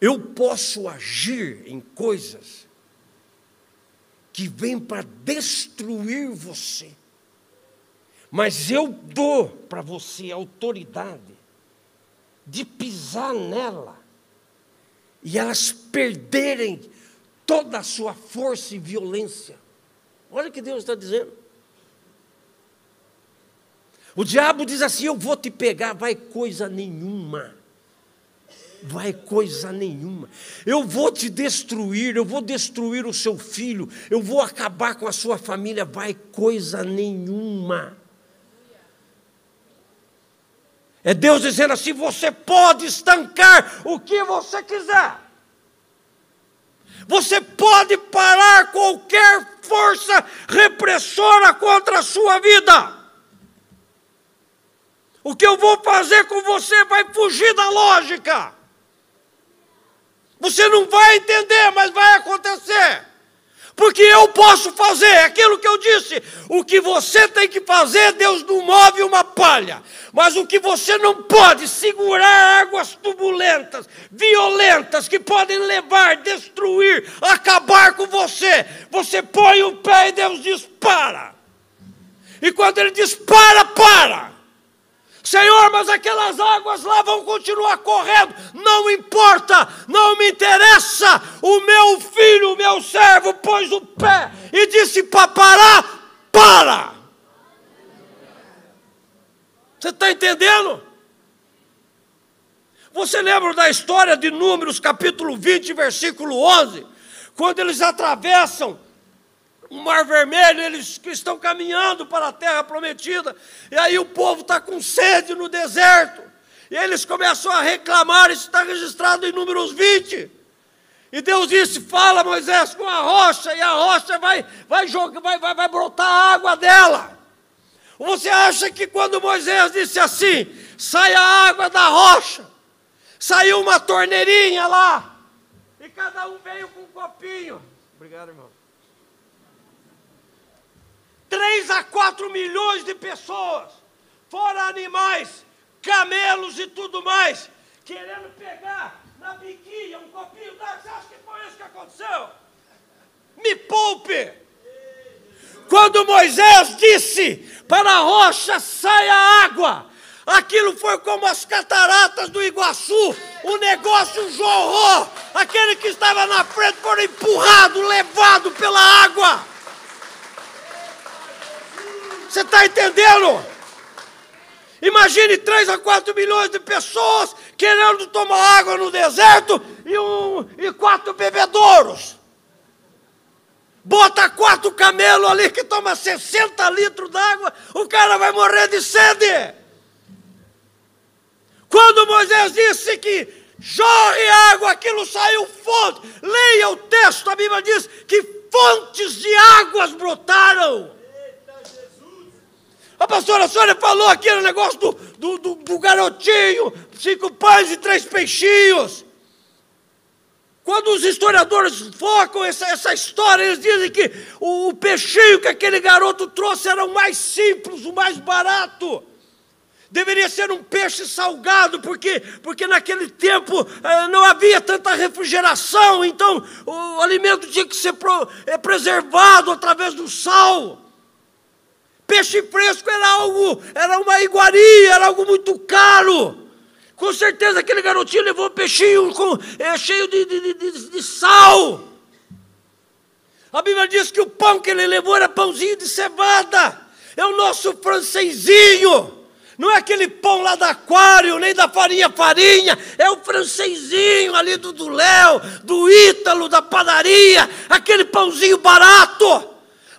Eu posso agir em coisas que vêm para destruir você, mas eu dou para você autoridade de pisar nela e elas perderem toda a sua força e violência. Olha o que Deus está dizendo. O diabo diz assim: Eu vou te pegar, vai coisa nenhuma vai coisa nenhuma. Eu vou te destruir, eu vou destruir o seu filho, eu vou acabar com a sua família, vai coisa nenhuma. É Deus dizendo assim: você pode estancar o que você quiser. Você pode parar qualquer força repressora contra a sua vida. O que eu vou fazer com você vai fugir da lógica. Você não vai entender, mas vai acontecer. Porque eu posso fazer aquilo que eu disse. O que você tem que fazer, Deus não move uma palha. Mas o que você não pode segurar águas turbulentas, violentas, que podem levar, destruir, acabar com você. Você põe o pé e Deus dispara. E quando ele dispara, para. Senhor, mas aquelas águas lá vão continuar correndo, não importa, não me interessa. O meu filho, o meu servo, pôs o pé e disse para parar, para. Você está entendendo? Você lembra da história de Números, capítulo 20, versículo 11? Quando eles atravessam o mar vermelho, eles estão caminhando para a terra prometida, e aí o povo está com sede no deserto, e eles começam a reclamar, isso está registrado em números 20. E Deus disse: Fala, Moisés, com a rocha, e a rocha vai, vai, jogar, vai, vai, vai brotar a água dela. Você acha que quando Moisés disse assim, sai a água da rocha, saiu uma torneirinha lá, e cada um veio com um copinho. Obrigado, irmão. 3 a 4 milhões de pessoas, fora animais, camelos e tudo mais, querendo pegar na biquinha um copinho d'água. Você acha que foi isso que aconteceu? Me poupe! Quando Moisés disse para a rocha saia água, aquilo foi como as cataratas do Iguaçu, o negócio jorrou, aquele que estava na frente foi empurrado, levado pela água. Você está entendendo? Imagine 3 a 4 milhões de pessoas querendo tomar água no deserto e, um, e quatro bebedouros. Bota quatro camelos ali que toma 60 litros d'água, o cara vai morrer de sede. Quando Moisés disse que jorre água, aquilo saiu fonte. Leia o texto, a Bíblia diz que fontes de águas brotaram. A pastora Sônia falou aquele negócio do, do, do, do garotinho, cinco pães e três peixinhos. Quando os historiadores focam essa, essa história, eles dizem que o, o peixinho que aquele garoto trouxe era o mais simples, o mais barato. Deveria ser um peixe salgado, porque, porque naquele tempo eh, não havia tanta refrigeração, então o alimento tinha que ser pro, eh, preservado através do sal. Peixe fresco era algo, era uma iguaria, era algo muito caro. Com certeza aquele garotinho levou peixinho com, é, cheio de, de, de, de sal. A Bíblia diz que o pão que ele levou era pãozinho de cevada. É o nosso francesinho. Não é aquele pão lá da aquário, nem da farinha farinha. É o francesinho ali do Léo, do Ítalo, da padaria. Aquele pãozinho barato.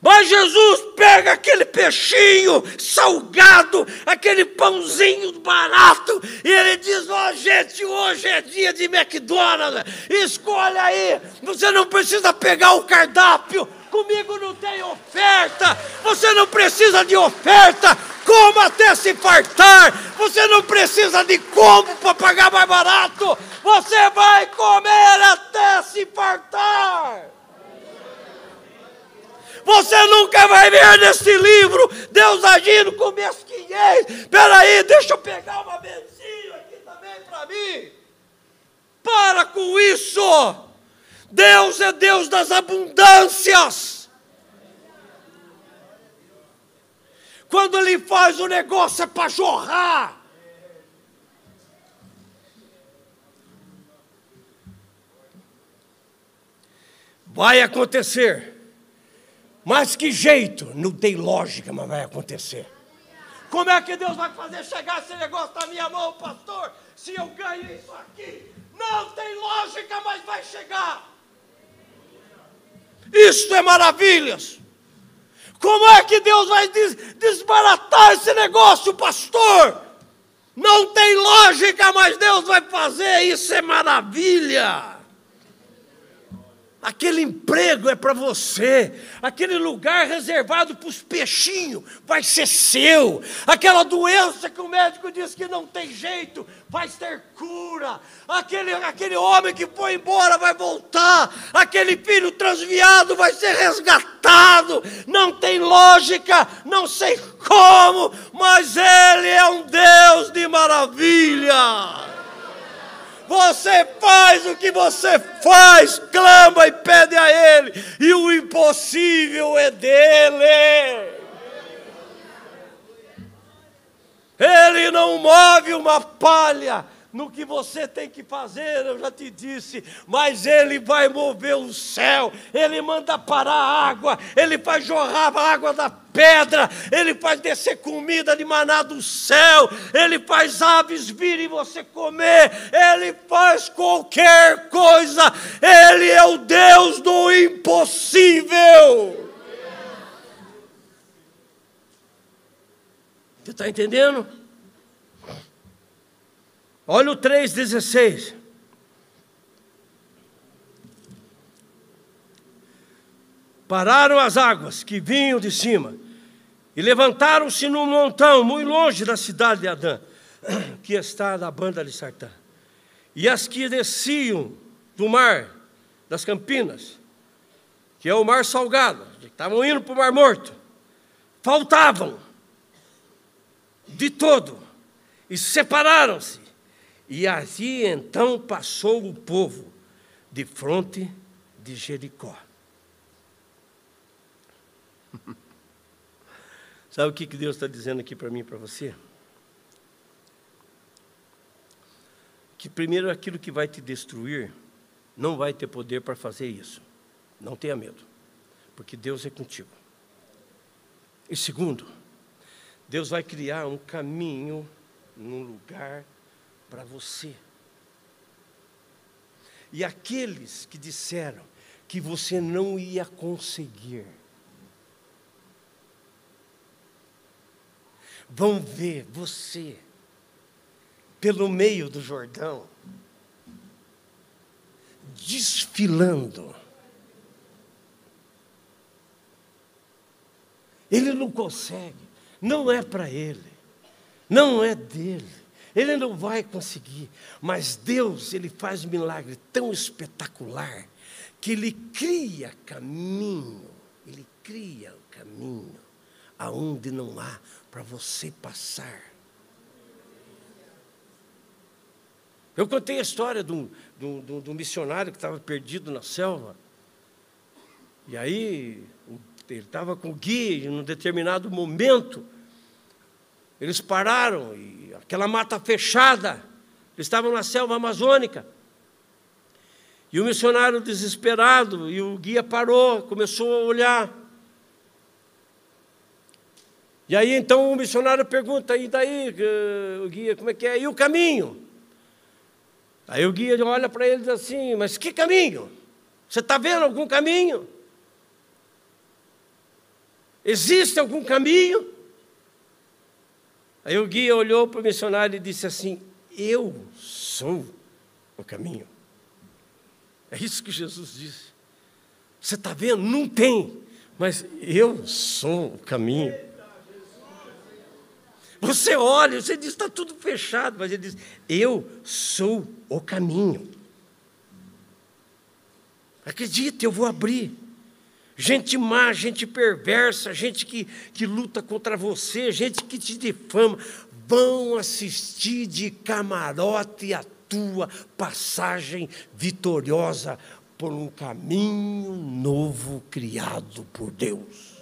Mas Jesus pega aquele peixinho salgado, aquele pãozinho barato, e ele diz: Ó, oh, gente, hoje é dia de McDonald's, escolha aí, você não precisa pegar o cardápio, comigo não tem oferta, você não precisa de oferta, coma até se fartar, você não precisa de combo para pagar mais barato, você vai comer até se fartar. Você nunca vai ver nesse livro Deus agindo com mesquinhez. Espera aí, deixa eu pegar uma benzinha aqui também para mim. Para com isso. Deus é Deus das abundâncias. Quando Ele faz o negócio é para jorrar. Vai acontecer. Mas que jeito? Não tem lógica, mas vai acontecer. Como é que Deus vai fazer chegar esse negócio na minha mão, pastor? Se eu ganho isso aqui, não tem lógica, mas vai chegar. Isto é maravilhas. Como é que Deus vai des desbaratar esse negócio, pastor? Não tem lógica, mas Deus vai fazer. Isso é maravilha. Aquele emprego é para você, aquele lugar reservado para os peixinhos vai ser seu. Aquela doença que o médico disse que não tem jeito, vai ter cura. Aquele, aquele homem que foi embora vai voltar. Aquele filho transviado vai ser resgatado. Não tem lógica, não sei como, mas Ele é um Deus de maravilha. Você faz o que você faz, clama e pede a Ele, e o impossível é dele. Ele não move uma palha no que você tem que fazer, eu já te disse, mas Ele vai mover o céu, Ele manda parar a água, Ele faz jorrar a água da pedra, Ele faz descer comida de maná do céu, Ele faz aves virem você comer, Ele faz qualquer coisa, Ele é o Deus do impossível. Você está entendendo? Olha o 3,16. Pararam as águas que vinham de cima e levantaram-se num montão muito longe da cidade de Adã, <clears throat> que está na banda de Sartã. E as que desciam do mar, das Campinas, que é o mar salgado, que estavam indo para o mar morto, faltavam de todo e separaram-se e ali então passou o povo de fronte de Jericó. <laughs> Sabe o que Deus está dizendo aqui para mim e para você? Que primeiro aquilo que vai te destruir não vai ter poder para fazer isso. Não tenha medo, porque Deus é contigo. E segundo, Deus vai criar um caminho num lugar para você. E aqueles que disseram que você não ia conseguir, vão ver você pelo meio do Jordão, desfilando. Ele não consegue, não é para ele, não é dele. Ele não vai conseguir, mas Deus, ele faz um milagre tão espetacular que ele cria caminho, ele cria o caminho aonde não há para você passar. Eu contei a história de um, de um, de um missionário que estava perdido na selva. E aí, ele estava com o guia, e num determinado momento, eles pararam, e aquela mata fechada, eles estavam na selva amazônica. E o missionário desesperado, e o guia parou, começou a olhar. E aí então o missionário pergunta: e daí, o guia, como é que é? E o caminho? Aí o guia olha para ele e diz assim: Mas que caminho? Você está vendo algum caminho? Existe algum caminho? Aí o guia olhou para o missionário e disse assim: Eu sou o caminho. É isso que Jesus disse. Você está vendo? Não tem, mas eu sou o caminho. Você olha, você diz: está tudo fechado, mas ele diz: Eu sou o caminho. Acredite, eu vou abrir. Gente má, gente perversa, gente que, que luta contra você, gente que te difama, vão assistir de camarote a tua passagem vitoriosa por um caminho novo criado por Deus.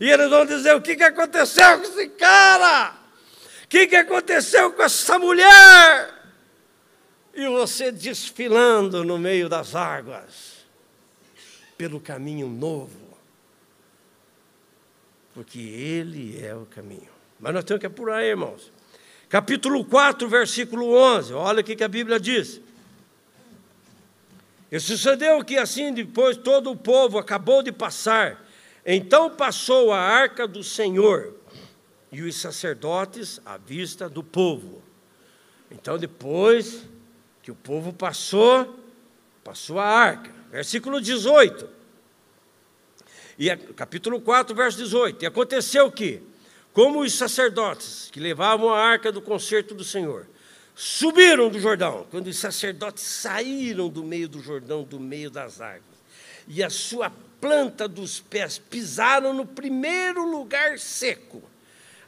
E eles vão dizer: o que, que aconteceu com esse cara? O que, que aconteceu com essa mulher? E você desfilando no meio das águas, pelo caminho novo, porque Ele é o caminho. Mas nós temos que apurar, irmãos. Capítulo 4, versículo 11, olha o que a Bíblia diz. E sucedeu que assim depois todo o povo acabou de passar. Então passou a arca do Senhor e os sacerdotes à vista do povo. Então depois que o povo passou, passou a arca. Versículo 18. E capítulo 4, verso 18. E aconteceu que, como os sacerdotes que levavam a arca do concerto do Senhor subiram do Jordão, quando os sacerdotes saíram do meio do Jordão, do meio das águas, e a sua planta dos pés pisaram no primeiro lugar seco,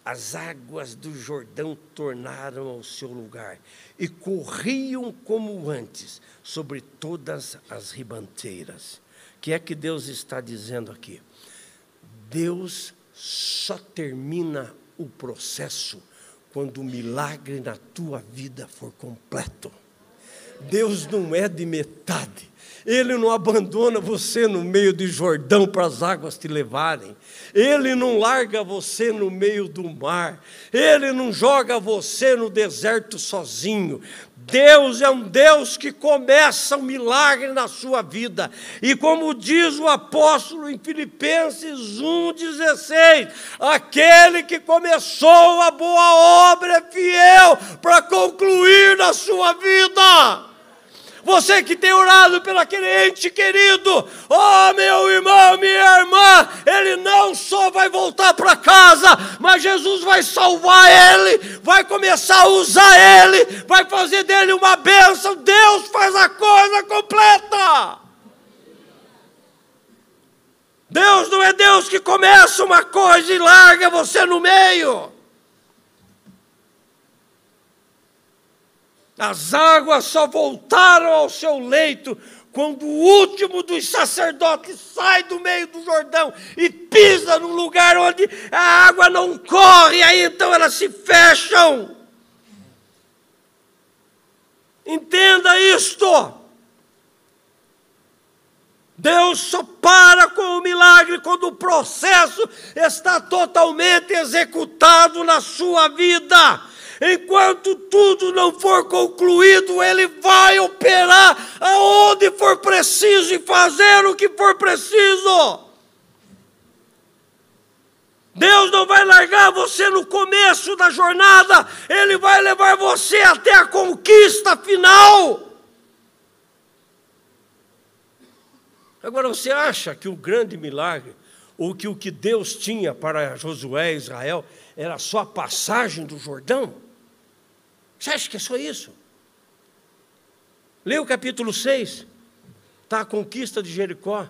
as águas do Jordão tornaram ao seu lugar e corriam como antes sobre todas as ribanteiras. O que é que Deus está dizendo aqui? Deus só termina o processo quando o milagre na tua vida for completo. Deus não é de metade. Ele não abandona você no meio de Jordão para as águas te levarem. Ele não larga você no meio do mar. Ele não joga você no deserto sozinho. Deus é um Deus que começa um milagre na sua vida. E como diz o apóstolo em Filipenses 1,16: aquele que começou a boa obra é fiel para concluir na sua vida. Você que tem orado pelo aquele ente querido, oh meu irmão, minha irmã, ele não só vai voltar para casa, mas Jesus vai salvar ele, vai começar a usar ele, vai fazer dele uma bênção. Deus faz a coisa completa. Deus não é Deus que começa uma coisa e larga você no meio. As águas só voltaram ao seu leito quando o último dos sacerdotes sai do meio do Jordão e pisa no lugar onde a água não corre, aí então elas se fecham. Entenda isto. Deus só para com o milagre quando o processo está totalmente executado na sua vida. Enquanto tudo não for concluído, Ele vai operar aonde for preciso e fazer o que for preciso. Deus não vai largar você no começo da jornada, Ele vai levar você até a conquista final. Agora, você acha que o grande milagre, ou que o que Deus tinha para Josué e Israel, era só a passagem do Jordão? Você acha que é só isso? Lê o capítulo 6, está a conquista de Jericó.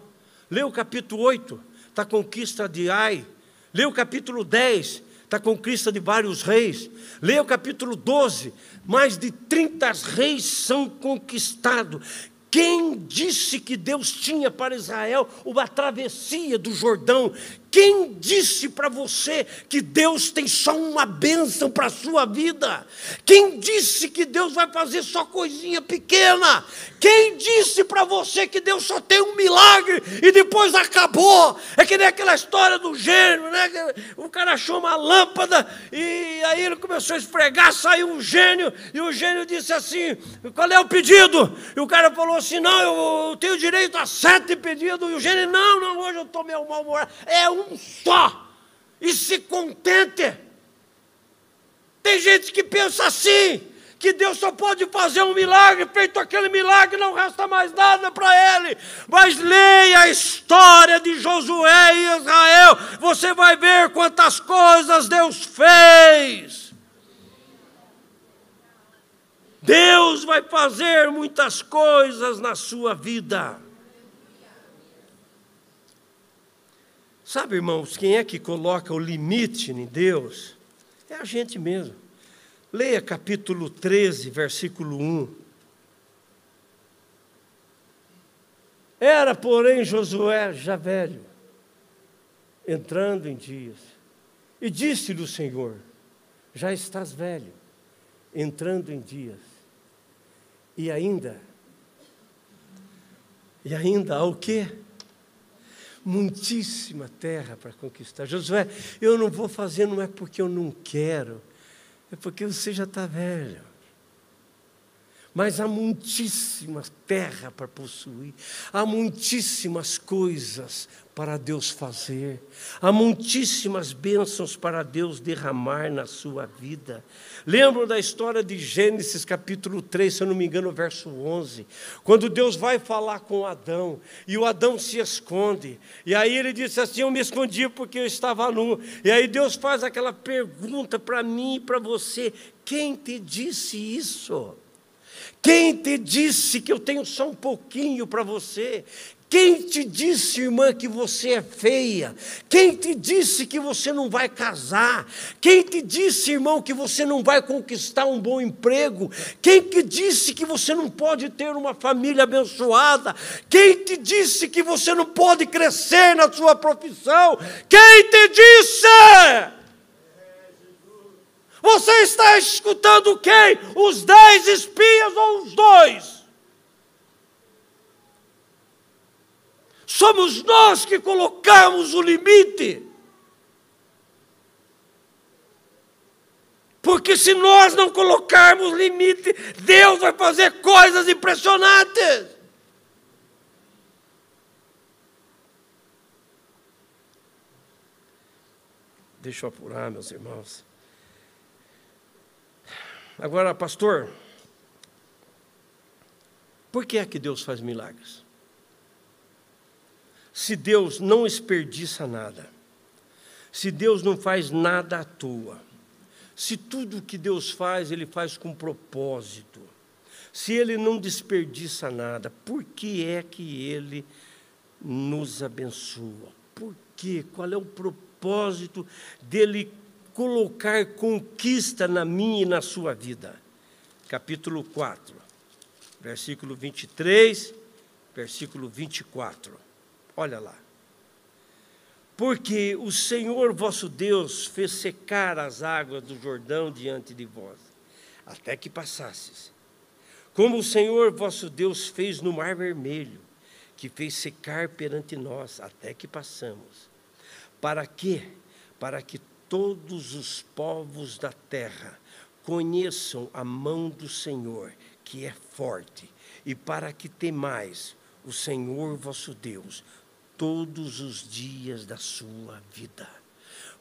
Lê o capítulo 8, está a conquista de Ai. Lê o capítulo 10, está a conquista de vários reis. Lê o capítulo 12, mais de 30 reis são conquistados. Quem disse que Deus tinha para Israel uma travessia do Jordão quem disse para você que Deus tem só uma bênção para a sua vida? Quem disse que Deus vai fazer só coisinha pequena? Quem disse para você que Deus só tem um milagre e depois acabou? É que nem aquela história do gênio, né? O cara achou uma lâmpada e aí ele começou a esfregar, saiu um gênio e o gênio disse assim: qual é o pedido? E o cara falou assim: não, eu tenho direito a sete pedidos. E o gênio, não, não, hoje eu estou meio mal-humorado. É um um só e se contente. Tem gente que pensa assim, que Deus só pode fazer um milagre, feito aquele milagre, não resta mais nada para ele. Mas leia a história de Josué e Israel, você vai ver quantas coisas Deus fez. Deus vai fazer muitas coisas na sua vida. Sabe, irmãos, quem é que coloca o limite em Deus? É a gente mesmo. Leia capítulo 13, versículo 1. Era, porém, Josué já velho, entrando em dias, e disse-lhe o Senhor: Já estás velho, entrando em dias, e ainda, e ainda há o quê? Muitíssima terra para conquistar. Josué, eu não vou fazer, não é porque eu não quero, é porque você já está velho mas há muitíssima terra para possuir, há muitíssimas coisas para Deus fazer, há muitíssimas bênçãos para Deus derramar na sua vida. Lembro da história de Gênesis capítulo 3, se eu não me engano, verso 11, quando Deus vai falar com Adão, e o Adão se esconde, e aí ele disse assim: Eu me escondi porque eu estava nu, e aí Deus faz aquela pergunta para mim e para você: Quem te disse isso? Quem te disse que eu tenho só um pouquinho para você? Quem te disse, irmã, que você é feia? Quem te disse que você não vai casar? Quem te disse, irmão, que você não vai conquistar um bom emprego? Quem te disse que você não pode ter uma família abençoada? Quem te disse que você não pode crescer na sua profissão? Quem te disse? Você está escutando quem? Os dez espias ou os dois? Somos nós que colocamos o limite. Porque se nós não colocarmos limite, Deus vai fazer coisas impressionantes. Deixa eu apurar, meus irmãos. Agora, pastor, por que é que Deus faz milagres? Se Deus não desperdiça nada, se Deus não faz nada à toa, se tudo que Deus faz, Ele faz com propósito, se Ele não desperdiça nada, por que é que Ele nos abençoa? Por quê? Qual é o propósito dele colocar conquista na minha e na sua vida. Capítulo 4, versículo 23, versículo 24. Olha lá. Porque o Senhor vosso Deus fez secar as águas do Jordão diante de vós, até que passasses. Como o Senhor vosso Deus fez no Mar Vermelho, que fez secar perante nós, até que passamos. Para quê? Para que todos os povos da terra conheçam a mão do Senhor, que é forte, e para que temais o Senhor vosso Deus todos os dias da sua vida.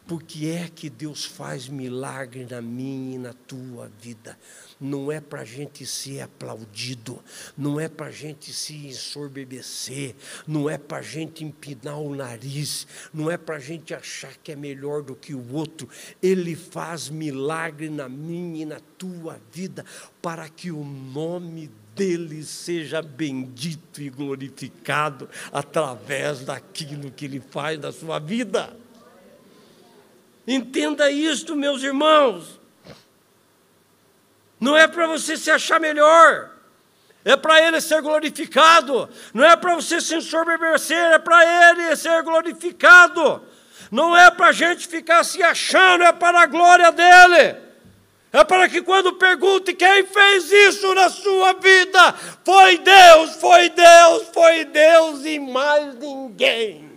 Porque é que Deus faz milagre na minha e na tua vida? Não é para a gente ser aplaudido, não é para a gente se ensorbebecer, não é para a gente empinar o nariz, não é para a gente achar que é melhor do que o outro. Ele faz milagre na minha e na tua vida para que o nome dele seja bendito e glorificado através daquilo que ele faz na sua vida. Entenda isto, meus irmãos. Não é para você se achar melhor, é para Ele ser glorificado. Não é para você se ensoberbecer, é para Ele ser glorificado. Não é para a gente ficar se achando, é para a glória dEle. É para que quando pergunte quem fez isso na sua vida, foi Deus, foi Deus, foi Deus e mais ninguém.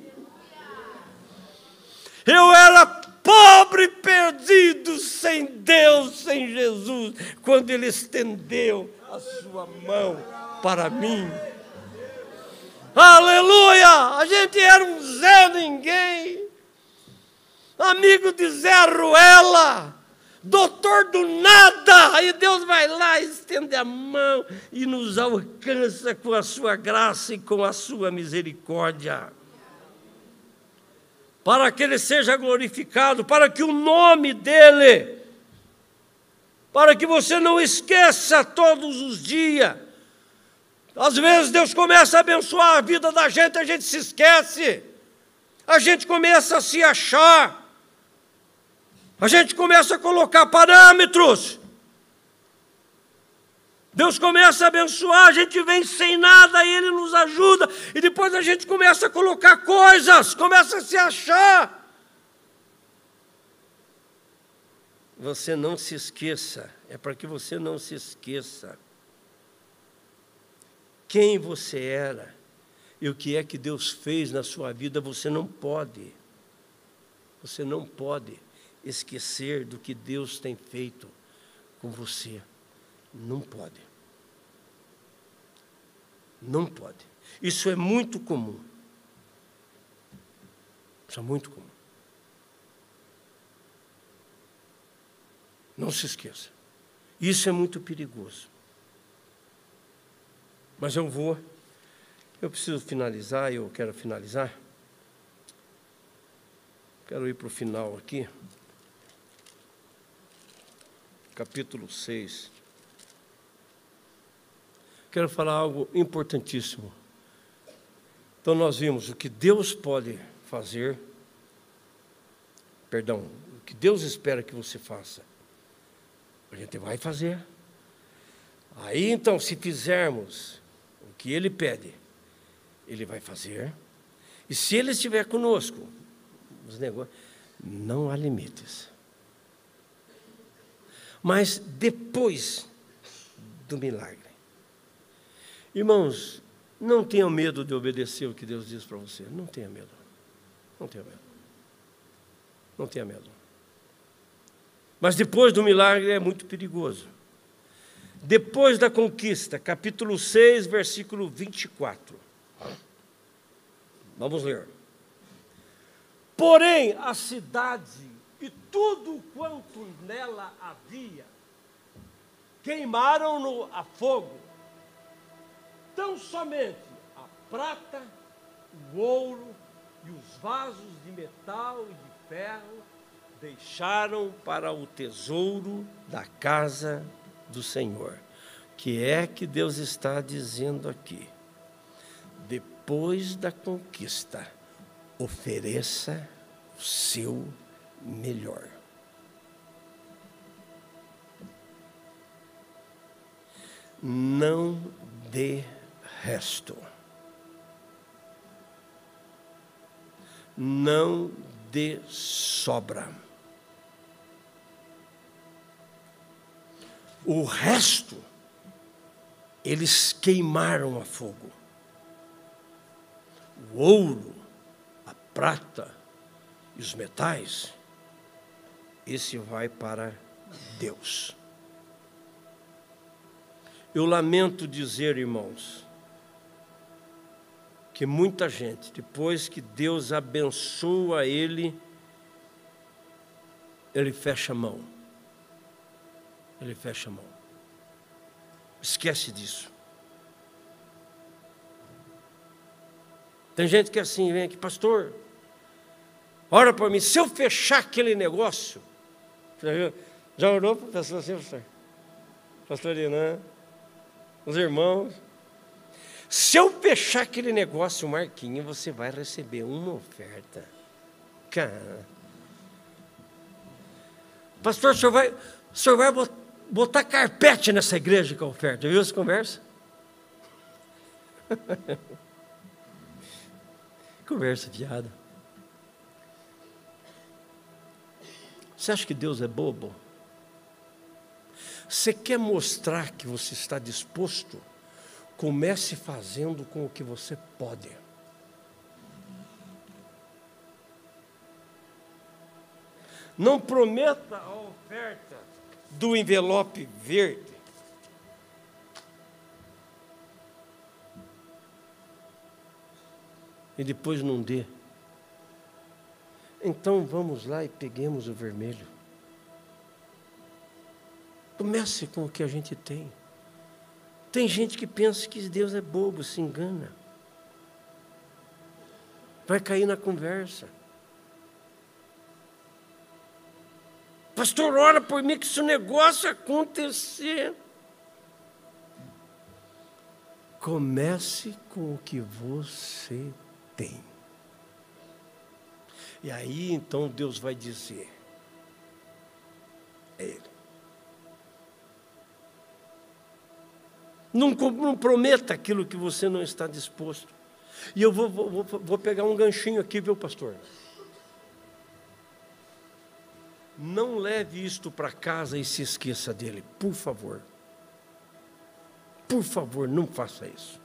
Eu era pobre, perdido, sem Deus, sem Jesus, quando Ele estendeu a sua mão para mim. Aleluia! A gente era um Zé Ninguém, amigo de Zé Ruela, doutor do nada, e Deus vai lá, estende a mão e nos alcança com a sua graça e com a sua misericórdia para que ele seja glorificado, para que o nome dele, para que você não esqueça todos os dias. Às vezes Deus começa a abençoar a vida da gente, a gente se esquece. a gente começa a se achar, a gente começa a colocar parâmetros. Deus começa a abençoar, a gente vem sem nada e Ele nos ajuda, e depois a gente começa a colocar coisas, começa a se achar. Você não se esqueça, é para que você não se esqueça quem você era e o que é que Deus fez na sua vida, você não pode, você não pode esquecer do que Deus tem feito com você. Não pode. Não pode. Isso é muito comum. Isso é muito comum. Não se esqueça. Isso é muito perigoso. Mas eu vou, eu preciso finalizar, eu quero finalizar. Quero ir para o final aqui. Capítulo 6. Quero falar algo importantíssimo. Então, nós vimos o que Deus pode fazer, perdão, o que Deus espera que você faça. A gente vai fazer. Aí, então, se fizermos que Ele pede, Ele vai fazer. E se Ele estiver conosco, os negócios, não há limites. Mas depois do milagre, irmãos, não tenham medo de obedecer o que Deus diz para você. Não tenha medo. Não tenha medo. Não tenha medo. Mas depois do milagre é muito perigoso. Depois da conquista, capítulo 6, versículo 24. Vamos ler. Porém, a cidade e tudo quanto nela havia queimaram-no a fogo. Tão somente a prata, o ouro e os vasos de metal e de ferro deixaram para o tesouro da casa do Senhor. Que é que Deus está dizendo aqui? Depois da conquista, ofereça o seu melhor. Não dê resto. Não dê sobra. O resto, eles queimaram a fogo. O ouro, a prata e os metais, esse vai para Deus. Eu lamento dizer, irmãos, que muita gente, depois que Deus abençoa ele, ele fecha a mão ele fecha a mão. Esquece disso. Tem gente que é assim, vem aqui, pastor, ora para mim, se eu fechar aquele negócio, já, orou para a pessoa assim, pastor? Pastor Inan, os irmãos, se eu fechar aquele negócio, Marquinho, você vai receber uma oferta. Cara. Pastor, o senhor vai, o senhor vai botar carpete nessa igreja com a oferta. Viu essa conversa? <laughs> conversa fiada. Você acha que Deus é bobo? Você quer mostrar que você está disposto? Comece fazendo com o que você pode. Não prometa a oferta do envelope verde. E depois não dê. Então vamos lá e peguemos o vermelho. Comece com o que a gente tem. Tem gente que pensa que Deus é bobo, se engana. Vai cair na conversa. Pastor, ora por mim que esse negócio acontecer. Comece com o que você tem. E aí então Deus vai dizer: É Ele. Não, prometa aquilo que você não está disposto. E eu vou, vou, vou pegar um ganchinho aqui, viu, pastor? Não leve isto para casa e se esqueça dele, por favor. Por favor, não faça isso.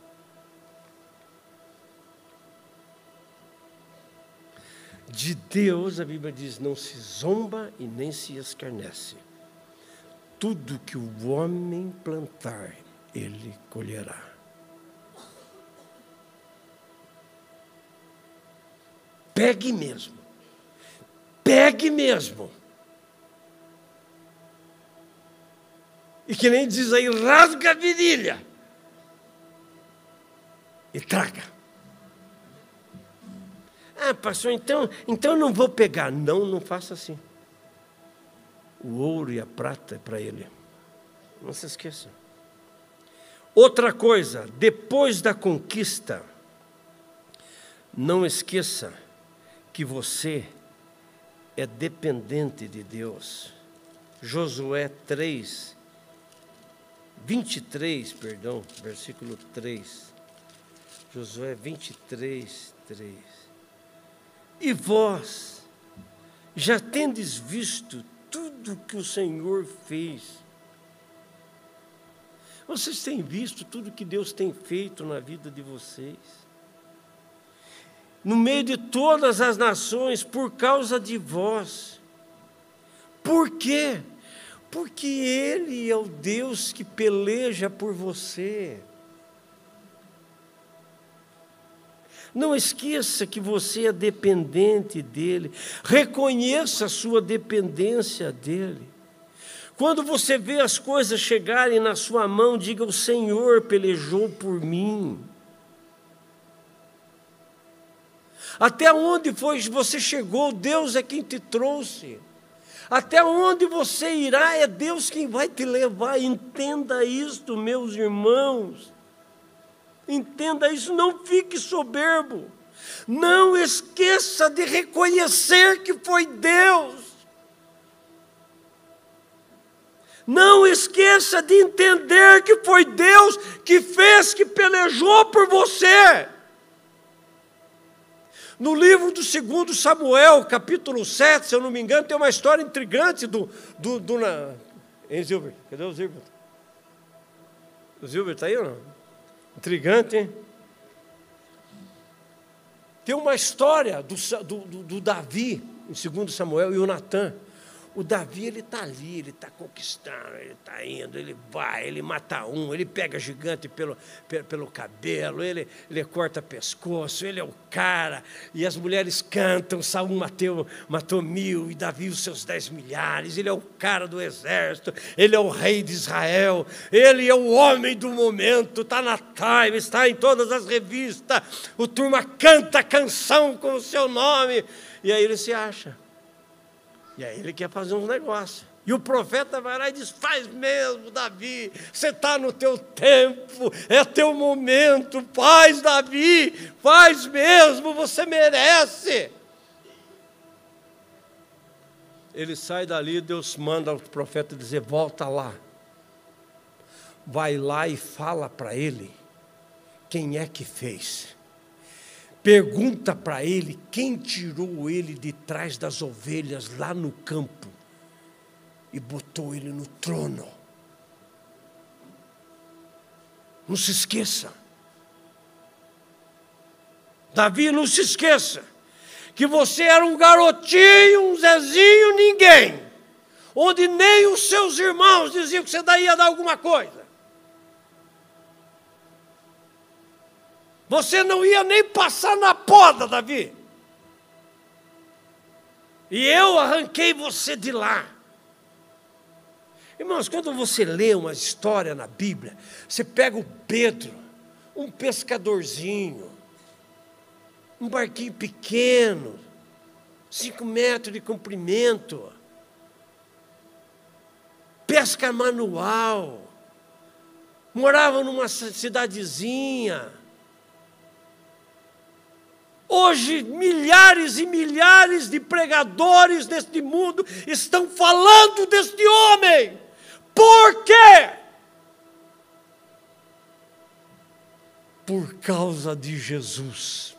De Deus, a Bíblia diz: não se zomba e nem se escarnece. Tudo que o homem plantar, ele colherá. Pegue mesmo. Pegue mesmo. E que nem diz aí, rasga a virilha. E traga. Ah, pastor, então, então não vou pegar. Não, não faça assim. O ouro e a prata é para ele. Não se esqueça. Outra coisa, depois da conquista, não esqueça que você é dependente de Deus. Josué 3, 23, perdão, versículo 3. Josué 23, 3. E vós já tendes visto tudo que o Senhor fez. Vocês têm visto tudo que Deus tem feito na vida de vocês no meio de todas as nações por causa de vós. Por quê? Porque Ele é o Deus que peleja por você. Não esqueça que você é dependente dele. Reconheça a sua dependência dele. Quando você vê as coisas chegarem na sua mão, diga: O Senhor pelejou por mim. Até onde foi você chegou, Deus é quem te trouxe. Até onde você irá, é Deus quem vai te levar. Entenda isto, meus irmãos. Entenda isso, não fique soberbo. Não esqueça de reconhecer que foi Deus. Não esqueça de entender que foi Deus que fez, que pelejou por você. No livro do segundo Samuel, capítulo 7, se eu não me engano, tem uma história intrigante do. do, do na... Hein, Zilbert? Cadê o Zilbert? O Zilbert está aí ou não? Intrigante, hein? Tem uma história do, do, do Davi, em 2 Samuel, e o Natan. O Davi, ele está ali, ele está conquistando, ele está indo, ele vai, ele mata um, ele pega gigante pelo, pelo, pelo, cabelo, ele, ele corta pescoço, ele é o cara, e as mulheres cantam, Saul matou, matou mil, e Davi os seus dez milhares, ele é o cara do exército, ele é o rei de Israel, ele é o homem do momento, está na Time, está em todas as revistas, o turma canta a canção com o seu nome, e aí ele se acha. E aí ele quer fazer uns negócios. E o profeta vai lá e diz: Faz mesmo, Davi, você está no teu tempo, é teu momento, faz, Davi, faz mesmo, você merece. Ele sai dali, Deus manda o profeta dizer: Volta lá, vai lá e fala para ele quem é que fez. Pergunta para ele quem tirou ele de trás das ovelhas lá no campo e botou ele no trono. Não se esqueça. Davi, não se esqueça que você era um garotinho, um Zezinho, ninguém, onde nem os seus irmãos diziam que você daí ia dar alguma coisa. Você não ia nem passar na poda, Davi. E eu arranquei você de lá. Irmãos, quando você lê uma história na Bíblia, você pega o Pedro, um pescadorzinho, um barquinho pequeno, cinco metros de comprimento, pesca manual, morava numa cidadezinha, Hoje, milhares e milhares de pregadores deste mundo estão falando deste homem. Por quê? Por causa de Jesus.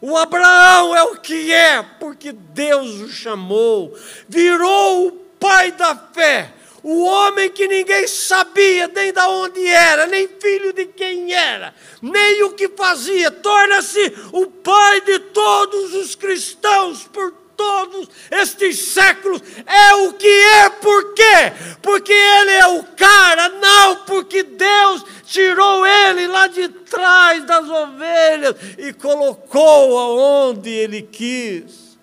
O Abraão é o que é, porque Deus o chamou, virou o pai da fé, o homem que ninguém sabia nem de onde era, nem filho de quem era, nem o que fazia, torna-se o pai de todos os cristãos por todos estes séculos. É o que é, por quê? Porque ele é o cara, não porque Deus tirou ele lá de trás das ovelhas e colocou aonde ele quis.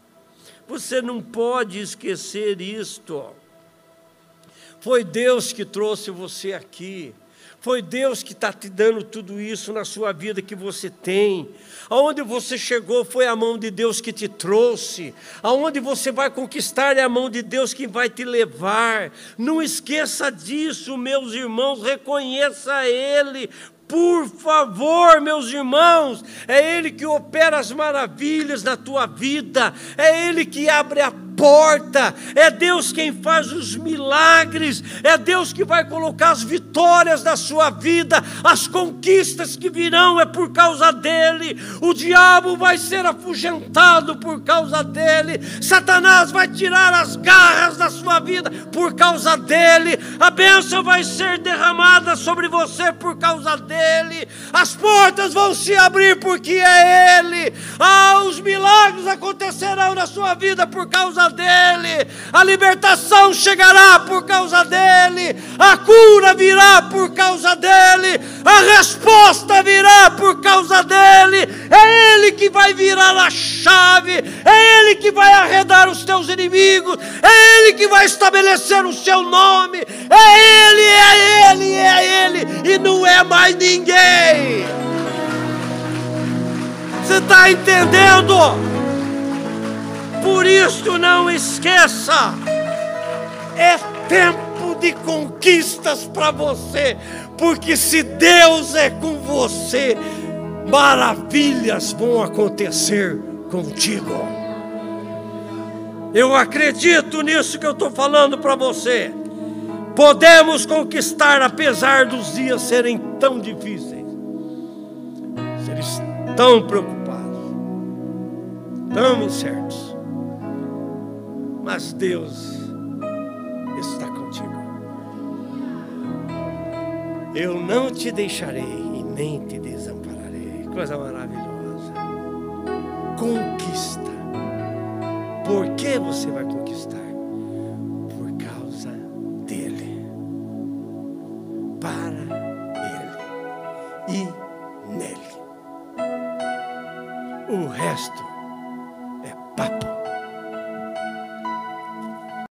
Você não pode esquecer isto. Foi Deus que trouxe você aqui. Foi Deus que está te dando tudo isso na sua vida que você tem. Aonde você chegou foi a mão de Deus que te trouxe. Aonde você vai conquistar é a mão de Deus que vai te levar. Não esqueça disso, meus irmãos, reconheça Ele, por favor, meus irmãos, é Ele que opera as maravilhas na tua vida, é Ele que abre a é Deus quem faz os milagres, é Deus que vai colocar as vitórias da sua vida, as conquistas que virão é por causa dele, o diabo vai ser afugentado por causa dele, Satanás vai tirar as garras da sua vida por causa dele, a bênção vai ser derramada sobre você por causa dele, as portas vão se abrir porque é ele, ah, os milagres acontecerão na sua vida por causa dele, a libertação chegará por causa dele, a cura virá por causa dele, a resposta virá por causa dele, é ele que vai virar a chave, é ele que vai arredar os teus inimigos, é ele que vai estabelecer o seu nome, é ele, é ele, é ele, e não é mais ninguém. Você está entendendo? Por isso, não esqueça: é tempo de conquistas para você, porque se Deus é com você, maravilhas vão acontecer contigo. Eu acredito nisso que eu estou falando para você. Podemos conquistar apesar dos dias serem tão difíceis, seres tão preocupados, tão incertos mas Deus está contigo. Eu não te deixarei e nem te desampararei. Coisa maravilhosa. Conquista. Por que você vai conquistar? Por causa dele. Para ele. E nele. O resto